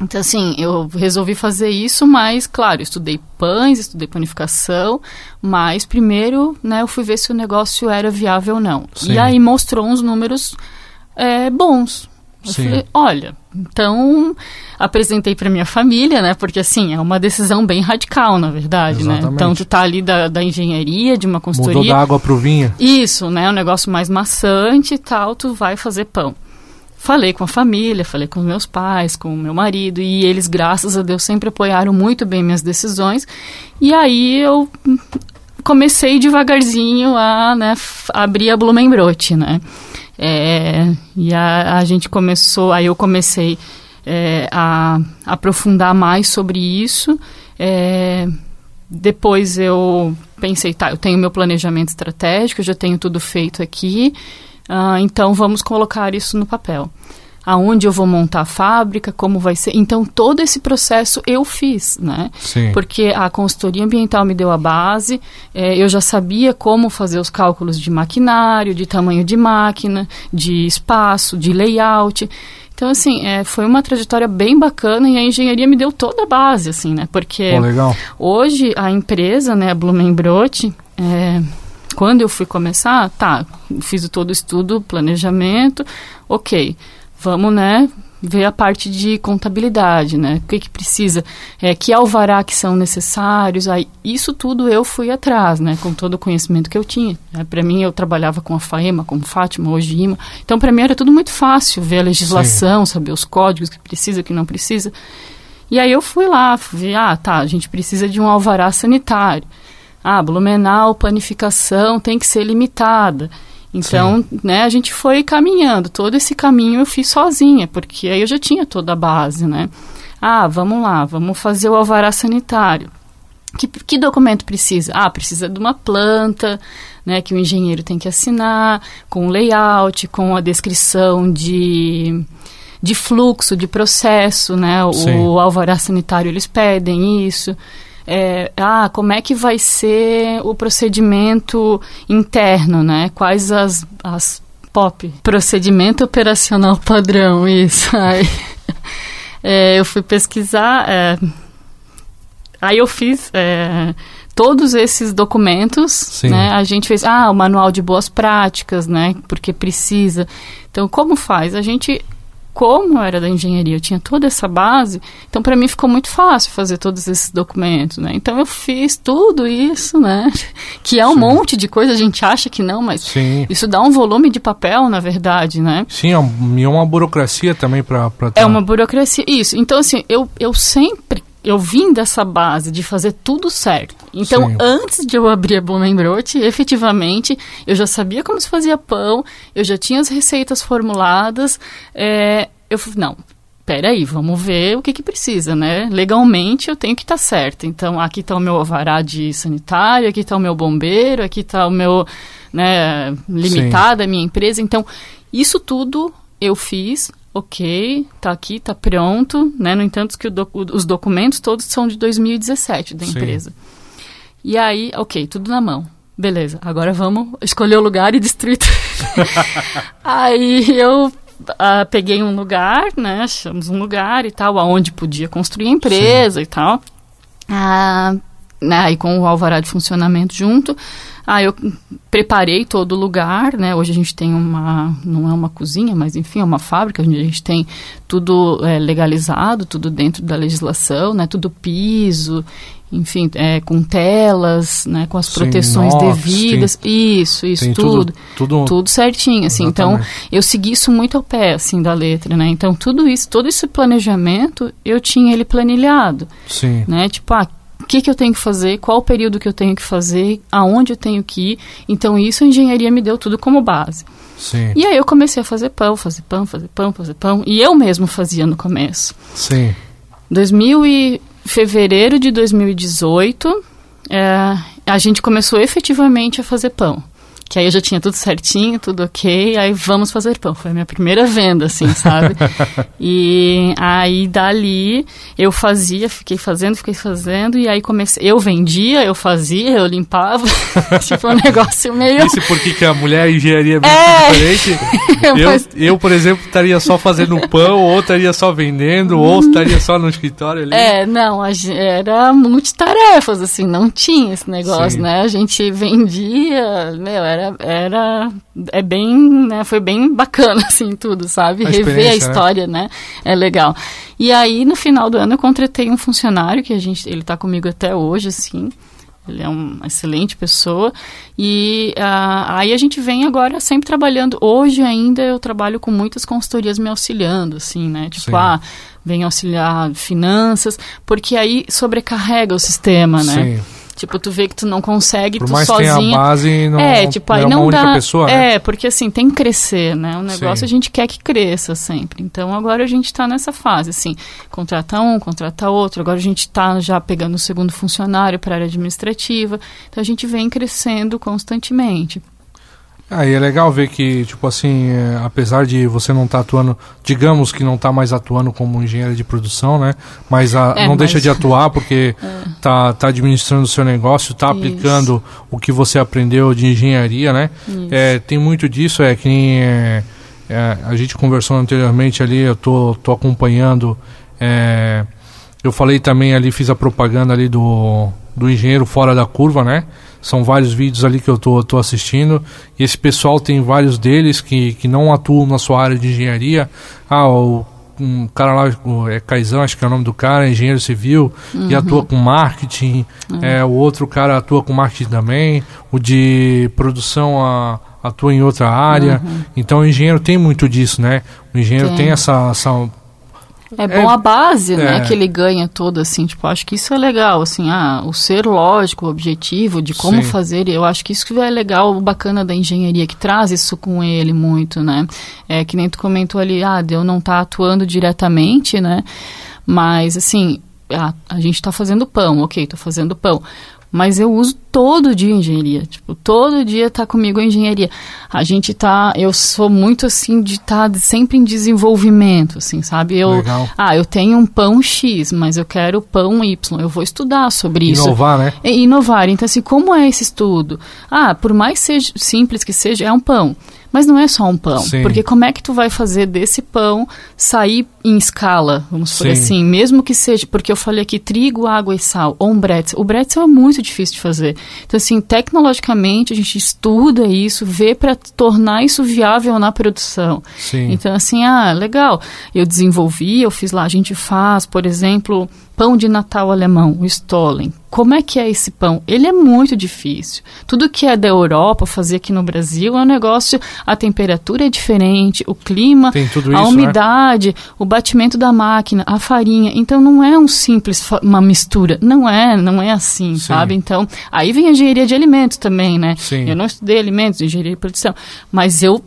então, assim, eu resolvi fazer isso, mas, claro, estudei pães, estudei panificação, mas primeiro, né, eu fui ver se o negócio era viável ou não. Sim. E aí mostrou uns números é, bons. Eu Sim. falei, olha, então apresentei para minha família, né? Porque assim, é uma decisão bem radical, na verdade, né? Exatamente. Então tu tá ali da, da engenharia, de uma Mudou consultoria. da água pro vinho. Isso, né? Um negócio mais maçante e tal, tu vai fazer pão. Falei com a família, falei com meus pais, com o meu marido, e eles, graças a Deus, sempre apoiaram muito bem minhas decisões. E aí eu comecei devagarzinho a né, abrir a Blumenbrot, né? É, e a, a gente começou, aí eu comecei é, a aprofundar mais sobre isso. É, depois eu pensei, tá, eu tenho meu planejamento estratégico, eu já tenho tudo feito aqui, ah, então vamos colocar isso no papel. Aonde eu vou montar a fábrica, como vai ser. Então, todo esse processo eu fiz, né? Sim. Porque a consultoria ambiental me deu a base, eh, eu já sabia como fazer os cálculos de maquinário, de tamanho de máquina, de espaço, de layout. Então, assim, eh, foi uma trajetória bem bacana e a engenharia me deu toda a base, assim, né? Porque legal. Hoje, a empresa, né, a Blumenbrot, é, quando eu fui começar, tá, fiz todo o estudo, planejamento, ok, vamos, né, ver a parte de contabilidade, né, o que que precisa, é, que alvará que são necessários, aí, isso tudo eu fui atrás, né, com todo o conhecimento que eu tinha. Né, para mim, eu trabalhava com a FAEMA, com Fátima, hoje IMA, então para mim era tudo muito fácil, ver a legislação, saber os códigos que precisa, que não precisa. E aí eu fui lá, vi, ah, tá, a gente precisa de um alvará sanitário. Ah, Blumenau, panificação tem que ser limitada. Então, né, a gente foi caminhando. Todo esse caminho eu fiz sozinha, porque aí eu já tinha toda a base, né? Ah, vamos lá, vamos fazer o alvará sanitário. Que, que documento precisa? Ah, precisa de uma planta, né, que o engenheiro tem que assinar, com layout, com a descrição de, de fluxo, de processo, né? Sim. O alvará sanitário eles pedem isso. É, ah, como é que vai ser o procedimento interno, né? Quais as, as POP? Procedimento operacional padrão, isso. Aí, é, eu fui pesquisar, é, aí eu fiz é, todos esses documentos, Sim. né? A gente fez, ah, o manual de boas práticas, né? Porque precisa. Então, como faz? A gente como eu era da engenharia, eu tinha toda essa base, então para mim ficou muito fácil fazer todos esses documentos, né? Então eu fiz tudo isso, né? (laughs) Que é um Sim. monte de coisa, a gente acha que não, mas Sim. isso dá um volume de papel, na verdade, né? Sim, é é uma burocracia também pra, pra É uma burocracia. Isso. Então, assim, eu, eu sempre. Eu vim dessa base de fazer tudo certo. Então, Sim. antes de eu abrir a Blumenbrot, efetivamente, eu já sabia como se fazia pão, eu já tinha as receitas formuladas. é, eu falei, não, peraí, vamos ver o que, que precisa, né? Legalmente, eu tenho que estar certo. Então, aqui está o meu alvará de sanitário, aqui está o meu bombeiro, aqui está o meu, né, limitada, a minha empresa. Então, isso tudo eu fiz. Ok, tá aqui, tá pronto, né? No entanto, que doc os documentos todos são de 2017 da empresa. Sim. E aí, ok, tudo na mão. Beleza, agora vamos escolher o lugar e distrito. (laughs) aí eu uh, peguei um lugar, né? Achamos um lugar e tal, aonde podia construir a empresa Sim. e tal. Uh, né, aí com o alvará de funcionamento junto. Ah, eu preparei todo o lugar, né? Hoje a gente tem uma, não é uma cozinha, mas enfim, é uma fábrica onde a gente tem tudo é, legalizado, tudo dentro da legislação, né? Tudo piso, enfim, é, com telas, né? Com as Sim, proteções devidas, tem, isso, isso, tudo, tudo, tudo, certinho, assim. Então, exatamente. Então, eu segui isso muito ao pé, assim, da letra, né? Então, tudo isso, todo esse planejamento, eu tinha ele planilhado, Sim. né? Tipo, ah, que, que eu tenho que fazer, qual o período que eu tenho que fazer, aonde eu tenho que ir. Então, isso a engenharia me deu tudo como base. Sim. E aí eu comecei a fazer pão, fazer pão, fazer pão, fazer pão. E eu mesmo fazia no começo. Sim. 2000 e fevereiro de 2018, é, a gente começou efetivamente a fazer pão que aí eu já tinha tudo certinho, tudo ok, aí vamos fazer pão. Foi a minha primeira venda, assim, sabe? (laughs) e aí dali eu fazia, fiquei fazendo, fiquei fazendo, e aí comecei, eu vendia, eu fazia, eu limpava, (laughs) tipo um negócio meio... Isso porque que a mulher engenharia é muito é. diferente. (laughs) eu, Mas... eu, por exemplo, estaria só fazendo pão, ou estaria só vendendo, ou estaria só no escritório ali. É, não, era multitarefas, assim, não tinha esse negócio, Sim. né? A gente vendia, meu, era era, era é bem, né, foi bem bacana, (laughs) assim, tudo, sabe? A Rever a né? história, né? né? É legal. E aí, no final do ano, eu contratei um funcionário, que a gente, ele está comigo até hoje, assim, ele é uma excelente pessoa. E uh, aí a gente vem agora sempre trabalhando. Hoje ainda eu trabalho com muitas consultorias me auxiliando, assim, né? Tipo, Sim. ah, vem auxiliar finanças, porque aí sobrecarrega o sistema, né? Sim. Tipo, tu vê que tu não consegue, Por tu mais sozinha. A base, não, é, tipo, aí não, é não dá. Pessoa, né? É, porque assim, tem que crescer, né? O negócio Sim. a gente quer que cresça sempre. Então agora a gente está nessa fase, assim, contrata um, contrata outro. Agora a gente está já pegando o segundo funcionário para a área administrativa. Então a gente vem crescendo constantemente. Aí é legal ver que, tipo assim, é, apesar de você não estar tá atuando, digamos que não está mais atuando como engenheiro de produção, né? Mas a, é, não mas... deixa de atuar porque (laughs) é. tá, tá administrando o seu negócio, tá Isso. aplicando o que você aprendeu de engenharia, né? É, tem muito disso, é que nem é, é, a gente conversou anteriormente ali, eu tô, tô acompanhando. Eu falei também ali, fiz a propaganda ali do, do engenheiro fora da curva, né? São vários vídeos ali que eu tô, tô assistindo. E esse pessoal tem vários deles que, que não atuam na sua área de engenharia. Ah, o um cara lá, é Caizão, acho que é o nome do cara, é engenheiro civil, uhum. e atua com marketing. Uhum. É, o outro cara atua com marketing também. O de produção a, atua em outra área. Uhum. Então o engenheiro tem muito disso, né? O engenheiro tem, tem essa, essa é bom é, a base, né, é. que ele ganha todo, assim, tipo, acho que isso é legal, assim, ah, o ser lógico, o objetivo de como Sim. fazer, eu acho que isso é legal, o bacana da engenharia, que traz isso com ele muito, né, é que nem tu comentou ali, ah, de eu não tá atuando diretamente, né, mas, assim, ah, a gente está fazendo pão, ok, estou fazendo pão mas eu uso todo dia engenharia. Tipo, todo dia tá comigo a engenharia. A gente tá, eu sou muito assim de estar tá sempre em desenvolvimento, assim, sabe? Eu, Legal. ah, eu tenho um pão X, mas eu quero pão Y. Eu vou estudar sobre isso. Inovar, né? E, inovar. Então assim, como é esse estudo? Ah, por mais seja simples que seja, é um pão. Mas não é só um pão, Sim. porque como é que tu vai fazer desse pão sair em escala, vamos por assim, mesmo que seja, porque eu falei aqui trigo, água e sal, ou um bretzel. O bretzel é muito difícil de fazer. Então assim, tecnologicamente a gente estuda isso, vê para tornar isso viável na produção. Sim. Então assim, ah, legal. Eu desenvolvi, eu fiz lá, a gente faz, por exemplo, pão de Natal alemão, o Stollen. Como é que é esse pão? Ele é muito difícil. Tudo que é da Europa, fazer aqui no Brasil, é um negócio. A temperatura é diferente, o clima, a isso, né? Umidade, o batimento da máquina, a farinha. Então não é um simples uma mistura. Não é, não é assim, Sim. sabe? Então, aí vem a engenharia de alimentos também, né? Sim. Eu não estudei alimentos, engenharia de produção, mas eu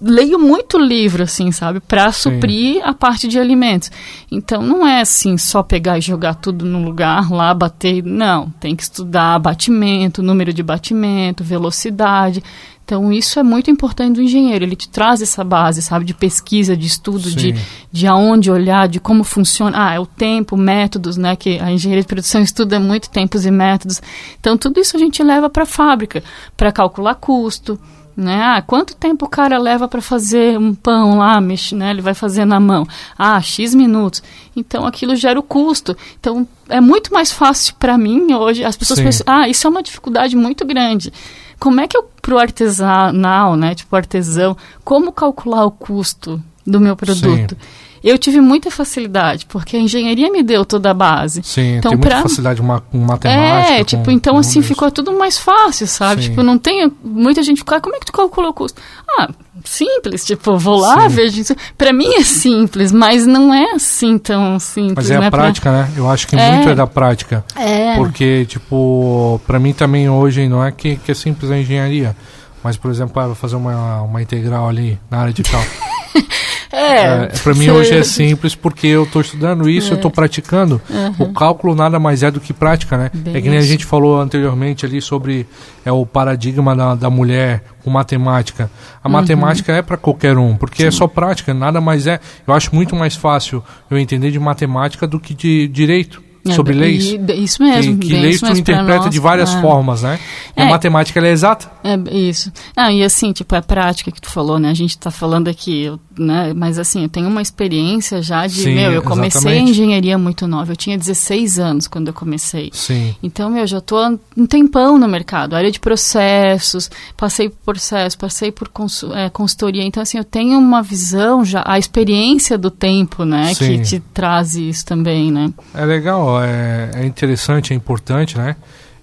leio muito livro, assim, sabe? Para suprir a parte de alimentos. Então, não é assim, só pegar e jogar tudo no lugar lá, bater. Não, tem que estudar batimento, número de batimento, velocidade. Então, isso é muito importante do engenheiro. Ele te traz essa base, sabe, de pesquisa, de estudo, de, de aonde olhar, de como funciona. Ah, é o tempo, métodos, né? Que a engenharia de produção estuda muito tempos e métodos. Então, tudo isso a gente leva para a fábrica, para calcular custo, né? Ah, quanto tempo o cara leva para fazer um pão lá, mexe, né? Ele vai fazer na mão. Ah, X minutos. Então aquilo gera o custo. Então é muito mais fácil para mim hoje. As pessoas Sim. pensam, ah, isso é uma dificuldade muito grande. Como é que eu, pro artesanal, né? Tipo artesão, como calcular o custo do meu produto? Sim eu tive muita facilidade, porque a engenharia me deu toda a base. Sim, então, tem muita pra... facilidade com matemática. É, tipo, então com assim ficou tudo mais fácil, sabe? Sim. Tipo, não tem. Muita gente fica, ah, como é que tu calculou o custo? Ah, simples, tipo, vou lá, Sim. vejo isso. Pra mim é simples, mas não é assim tão simples. Mas é né? a prática, pra... né? Eu acho que é. muito é da prática. É. Porque, tipo, pra mim também hoje não é que, que é simples a engenharia. Mas, por exemplo, ah, fazer uma, uma integral ali na área de cálculo. (laughs) (laughs) É, é para mim hoje é (laughs) simples porque eu estou estudando isso, é. eu estou praticando. Uhum. O cálculo nada mais é do que prática, né? Bem é que nem isso. a gente falou anteriormente ali sobre é o paradigma da, da mulher com matemática. A uhum. matemática é para qualquer um, porque é Sim. é só prática, nada mais é. Eu acho muito mais fácil eu entender de matemática do que de direito. É, sobre leis. isso mesmo. Que, que leis tu interpreta nós, de várias é. formas, né? E é, a matemática é exata. É isso. Ah, e assim, tipo, é prática que tu falou, né? A gente está falando aqui, né? Mas assim, eu tenho uma experiência já de, Sim, meu, eu comecei exatamente. a engenharia muito nova. Eu tinha 16 anos quando eu comecei. Sim. Então, meu, já estou um tempão no mercado. Área de processos, passei por processo, passei por é, consultoria. Então, assim, eu tenho uma visão já, a experiência do tempo, né? Sim. Que te traz isso também, né? É legal é, é interessante, é importante, né?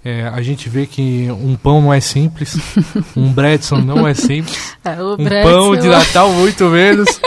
É, a gente vê que um pão não é simples, (laughs) um Bredson não é simples, é, um pão de Natal muito menos. (laughs)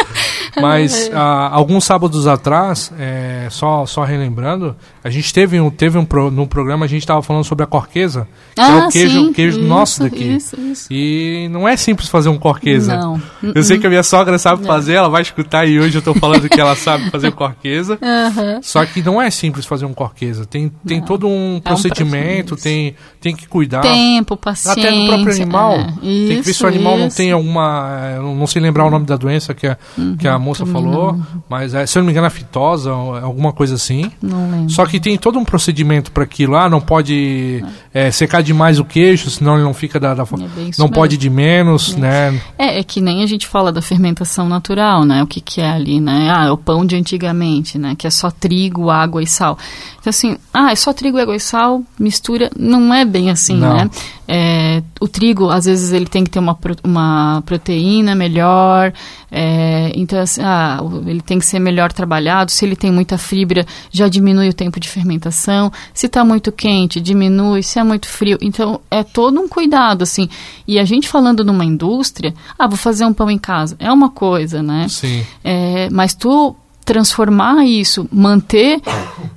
Mas ah, alguns sábados atrás, é, só, só relembrando, a gente teve um, teve um pro, no programa a gente estava falando sobre a corqueza, que ah, é o queijo, sim, queijo isso, nosso daqui. Isso, isso. E não é simples fazer um corqueza. Não. Eu sei que a minha sogra sabe não. fazer, ela vai escutar e hoje eu estou falando que ela sabe fazer corqueza. Uhum. (laughs) Só que não é simples fazer um corqueza. Tem, tem todo um é procedimento, um tem, tem que cuidar. Tempo, paciência. Até no próprio animal. É. tem que ver se o animal não tem alguma. Não, não sei lembrar o nome da doença que a, uhum, que a moça falou, não. mas é, se eu não me engano, a fitose, alguma coisa assim. Não lembro. Só que tem todo um procedimento para aquilo. Ah, não pode é, secar demais o queijo, senão ele não fica da. da é não pode de menos, é. né? É, é que nem a gente fala da fermentação natural, né? O que, que é ali, né? Ah, é o pão de antigamente, né? Que é só trigo, água e sal. Então, assim, ah, é só trigo, água e sal, mistura. Não é bem assim, não. né? É, o trigo, às vezes, ele tem que ter uma, uma proteína melhor. É, então, assim, ah, ele tem que ser melhor trabalhado. Se ele tem muita fibra, já diminui o tempo de fermentação. Se está muito quente, diminui. Se é muito frio. Então, é todo um cuidado, assim. E a gente falando numa indústria, ah, vou fazer um pão em casa. É uma coisa, né? Sim. É, mas tu transformar isso, manter,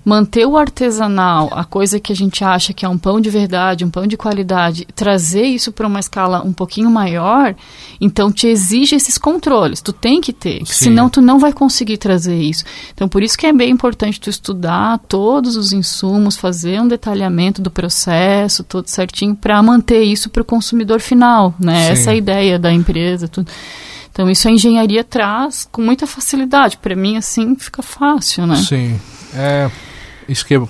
manter o artesanal, a coisa que a gente acha que é um pão de verdade, um pão de qualidade, trazer isso para uma escala um pouquinho maior, então te exige esses controles. Tu tem que ter, Sim. senão tu não vai conseguir trazer isso. Então por isso que é bem importante tu estudar todos os insumos, fazer um detalhamento do processo, todo certinho para manter isso para o consumidor final, né? Sim. Essa é a ideia da empresa, tudo. Então isso a engenharia traz com muita facilidade. Para mim, assim, fica fácil, né? Sim. É,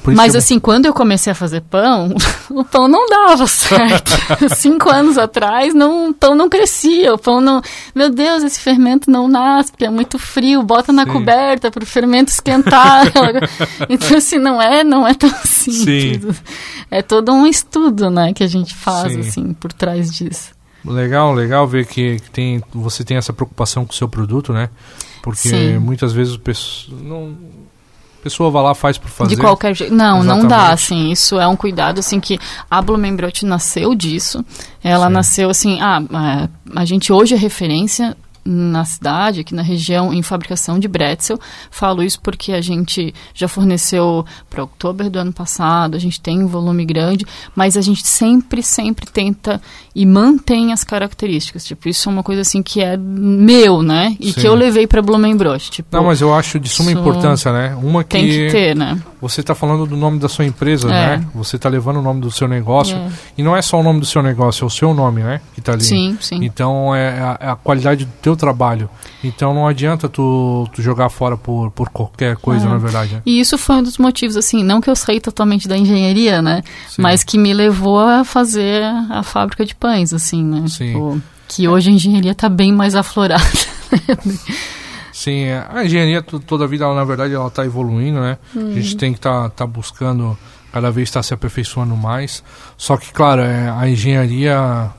por Mas assim, quando eu comecei a fazer pão, (laughs) o pão não dava certo. (laughs) Cinco anos atrás, não, o pão não crescia. O pão não. Meu Deus, esse fermento não nasce, porque é muito frio. Bota na Sim. coberta para o fermento esquentar. (laughs) então, assim, não é, não é tão simples. Sim. É todo um estudo, né, que a gente faz, Sim. assim, por trás disso. Legal, legal ver que, tem, você tem essa preocupação com o seu produto, né? Porque Sim. muitas vezes pessoa, não, a pessoa vai lá faz por fazer. De qualquer jeito. Não, Exatamente. não dá, assim. Isso é um cuidado, assim, que a Blumenbrot nasceu disso. Ela Sim. nasceu, assim, ah, a gente hoje é referência na cidade, aqui na região, em fabricação de bretzel. Falo isso porque a gente já forneceu para outubro do ano passado, a gente tem um volume grande, mas a gente sempre, sempre tenta e mantém as características. Tipo, isso é uma coisa assim que é meu, né? E Sim. que eu levei para Blumenbroch. Tipo, Não, mas eu acho de suma importância, né? Uma que tem que ter, né? Você está falando do nome da sua empresa, é. né? Você está levando o nome do seu negócio é. e não é só o nome do seu negócio, é o seu nome, né? Que está ali. Sim, sim. Então é a, é a qualidade do teu trabalho. Então não adianta tu, tu jogar fora por, por qualquer coisa, é. na verdade. Né? E isso foi um dos motivos, assim, não que eu saí totalmente da engenharia, né? Sim. Mas que me levou a fazer a fábrica de pães, assim, né? Sim. Tipo, que hoje a engenharia está bem mais aflorada. (laughs) Sim, é, a engenharia toda a vida, ela, na verdade, ela está evoluindo, né? A gente uhum. tem que estar tá, tá buscando cada vez estar tá se aperfeiçoando mais. Só que, claro, é, a engenharia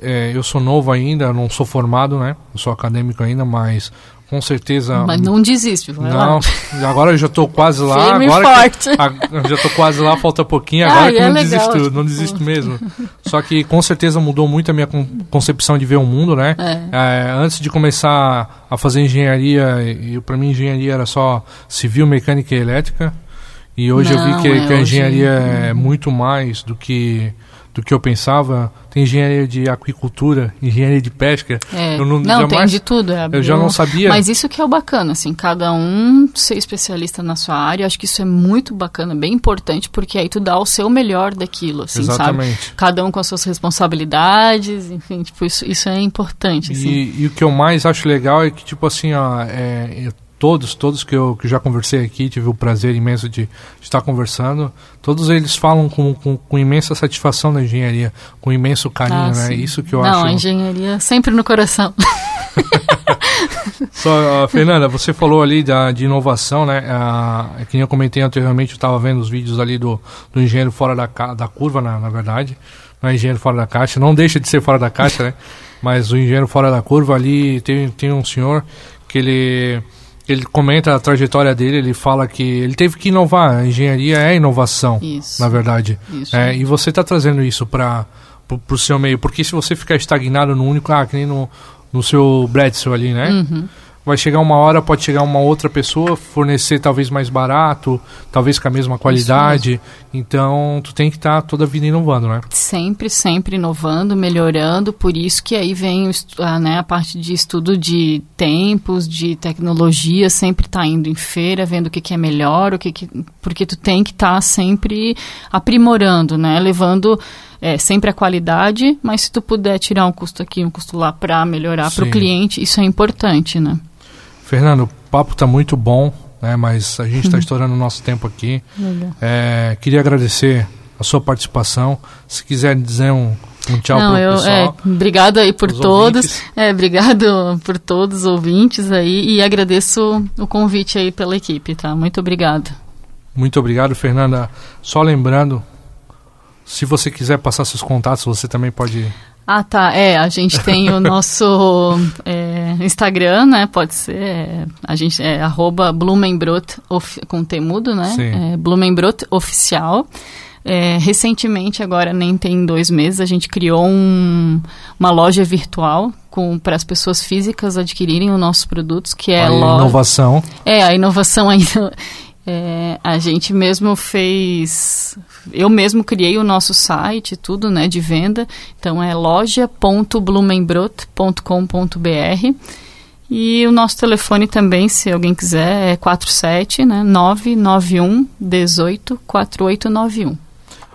é, eu sou novo ainda, não sou formado, né? Eu sou acadêmico ainda, mas com certeza. Mas não desiste, vai não, lá. agora eu já estou quase lá. Firme agora forte. Que, a, já estou quase lá, falta pouquinho. Agora ah, que é não legal, desisto, tipo... não desisto mesmo. Só que com certeza mudou muito a minha concepção de ver o mundo, né? É. É, antes de começar a fazer engenharia, para mim engenharia era só civil, mecânica e elétrica. E hoje não, eu vi que, é, que a engenharia hoje... é muito mais do que do que eu pensava. Tem engenharia de aquicultura, engenharia de pesca. É. Eu não, não jamais, tem de tudo. É, eu já não sabia. Mas isso que é o bacana, assim, cada um ser especialista na sua área. Acho que isso é muito bacana, bem importante, porque aí tu dá o seu melhor daquilo, assim, Exatamente. sabe? Cada um com as suas responsabilidades, enfim, tipo, isso, isso é importante. Assim. E, e, o que eu mais acho legal é que, tipo assim, ó, é, todos, todos que eu que já conversei aqui, tive o prazer imenso de, de estar conversando, todos eles falam com, com, com, imensa satisfação da engenharia, com imenso carinho, ah, né? Isso que eu Não, acho. Não, a engenharia sempre no coração. (laughs) Só, uh, Fernanda, você falou ali da, de inovação, né? Uh, que eu comentei anteriormente, eu estava vendo os vídeos ali do, do engenheiro fora da, da curva, na, na verdade. Não é engenheiro fora da caixa, não deixa de ser fora da caixa, né? (laughs) Mas o engenheiro fora da curva ali tem, tem um senhor que ele ele comenta a trajetória dele, ele fala que ele teve que inovar, a engenharia é inovação, isso, na verdade. Isso. É, e você está trazendo isso para o seu meio, porque se você ficar estagnado no único, ah, que nem no, no seu Bledsoe ali, né? Uhum vai chegar uma hora, pode chegar uma outra pessoa, fornecer talvez mais barato, talvez com a mesma qualidade. Então, tu tem que estar tá toda a vida inovando, né? Sempre, sempre inovando, melhorando. Por isso que aí vem a, né, a parte de estudo de tempos, de tecnologia, sempre tá indo em feira, vendo o que, que é melhor, o que, que porque tu tem que estar tá sempre aprimorando, né? Levando é, sempre a qualidade, mas se tu puder tirar um custo aqui, um custo lá para melhorar para o cliente, isso é importante, né? Fernando, o papo está muito bom, né, mas a gente está (laughs) estourando o nosso tempo aqui. É, queria agradecer a sua participação. Se quiser dizer um, um tchau para o pessoal. É, obrigado aí por todos. É, obrigado por todos os ouvintes aí e agradeço o convite aí pela equipe, tá? Muito obrigado. Muito obrigado, Fernanda. Só lembrando, se você quiser passar seus contatos, você também pode ah, tá. É, a gente tem o nosso (laughs) é, Instagram, né? Pode ser. É, a gente é arroba Blumenbrot com temudo, né? Sim. É, Blumenbrot Oficial. É, recentemente, agora nem tem dois meses, a gente criou um, uma loja virtual para as pessoas físicas adquirirem os nossos produtos, que é a inovação. É, a inovação ainda. É, a gente mesmo fez, eu mesmo criei o nosso site, tudo, né, de venda. Então é loja.blumenbrot.com.br e o nosso telefone também, se alguém quiser, é 47, né, 991 18 4891.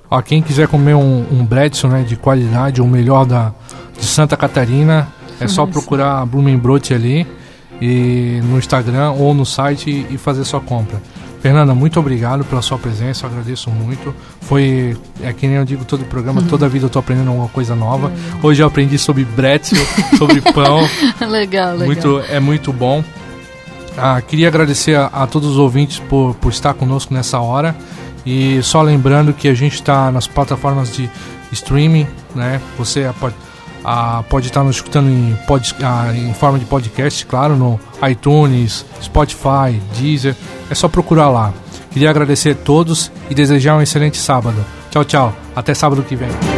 Ó, quem quiser comer um, um Bledson, né, de qualidade, o melhor da, de Santa Catarina, é só procurar Blumenbrot ali e no Instagram ou no site e fazer sua compra. Fernanda, muito obrigado pela sua presença, eu agradeço muito. Foi, é que nem eu digo todo o programa, toda a vida eu estou aprendendo alguma coisa nova. Hoje eu aprendi sobre bretzel, sobre (laughs) pão. legal, legal. Muito, é muito bom. Ah, queria agradecer a, a, todos os ouvintes por, por estar conosco nessa hora. E só lembrando que a gente está nas plataformas de streaming, né? Você pode ah, pode estar nos escutando em, pod, ah, em forma de podcast, claro, no iTunes, Spotify, Deezer. É só procurar lá. Queria agradecer a todos e desejar um excelente sábado. Tchau, tchau. Até sábado que vem.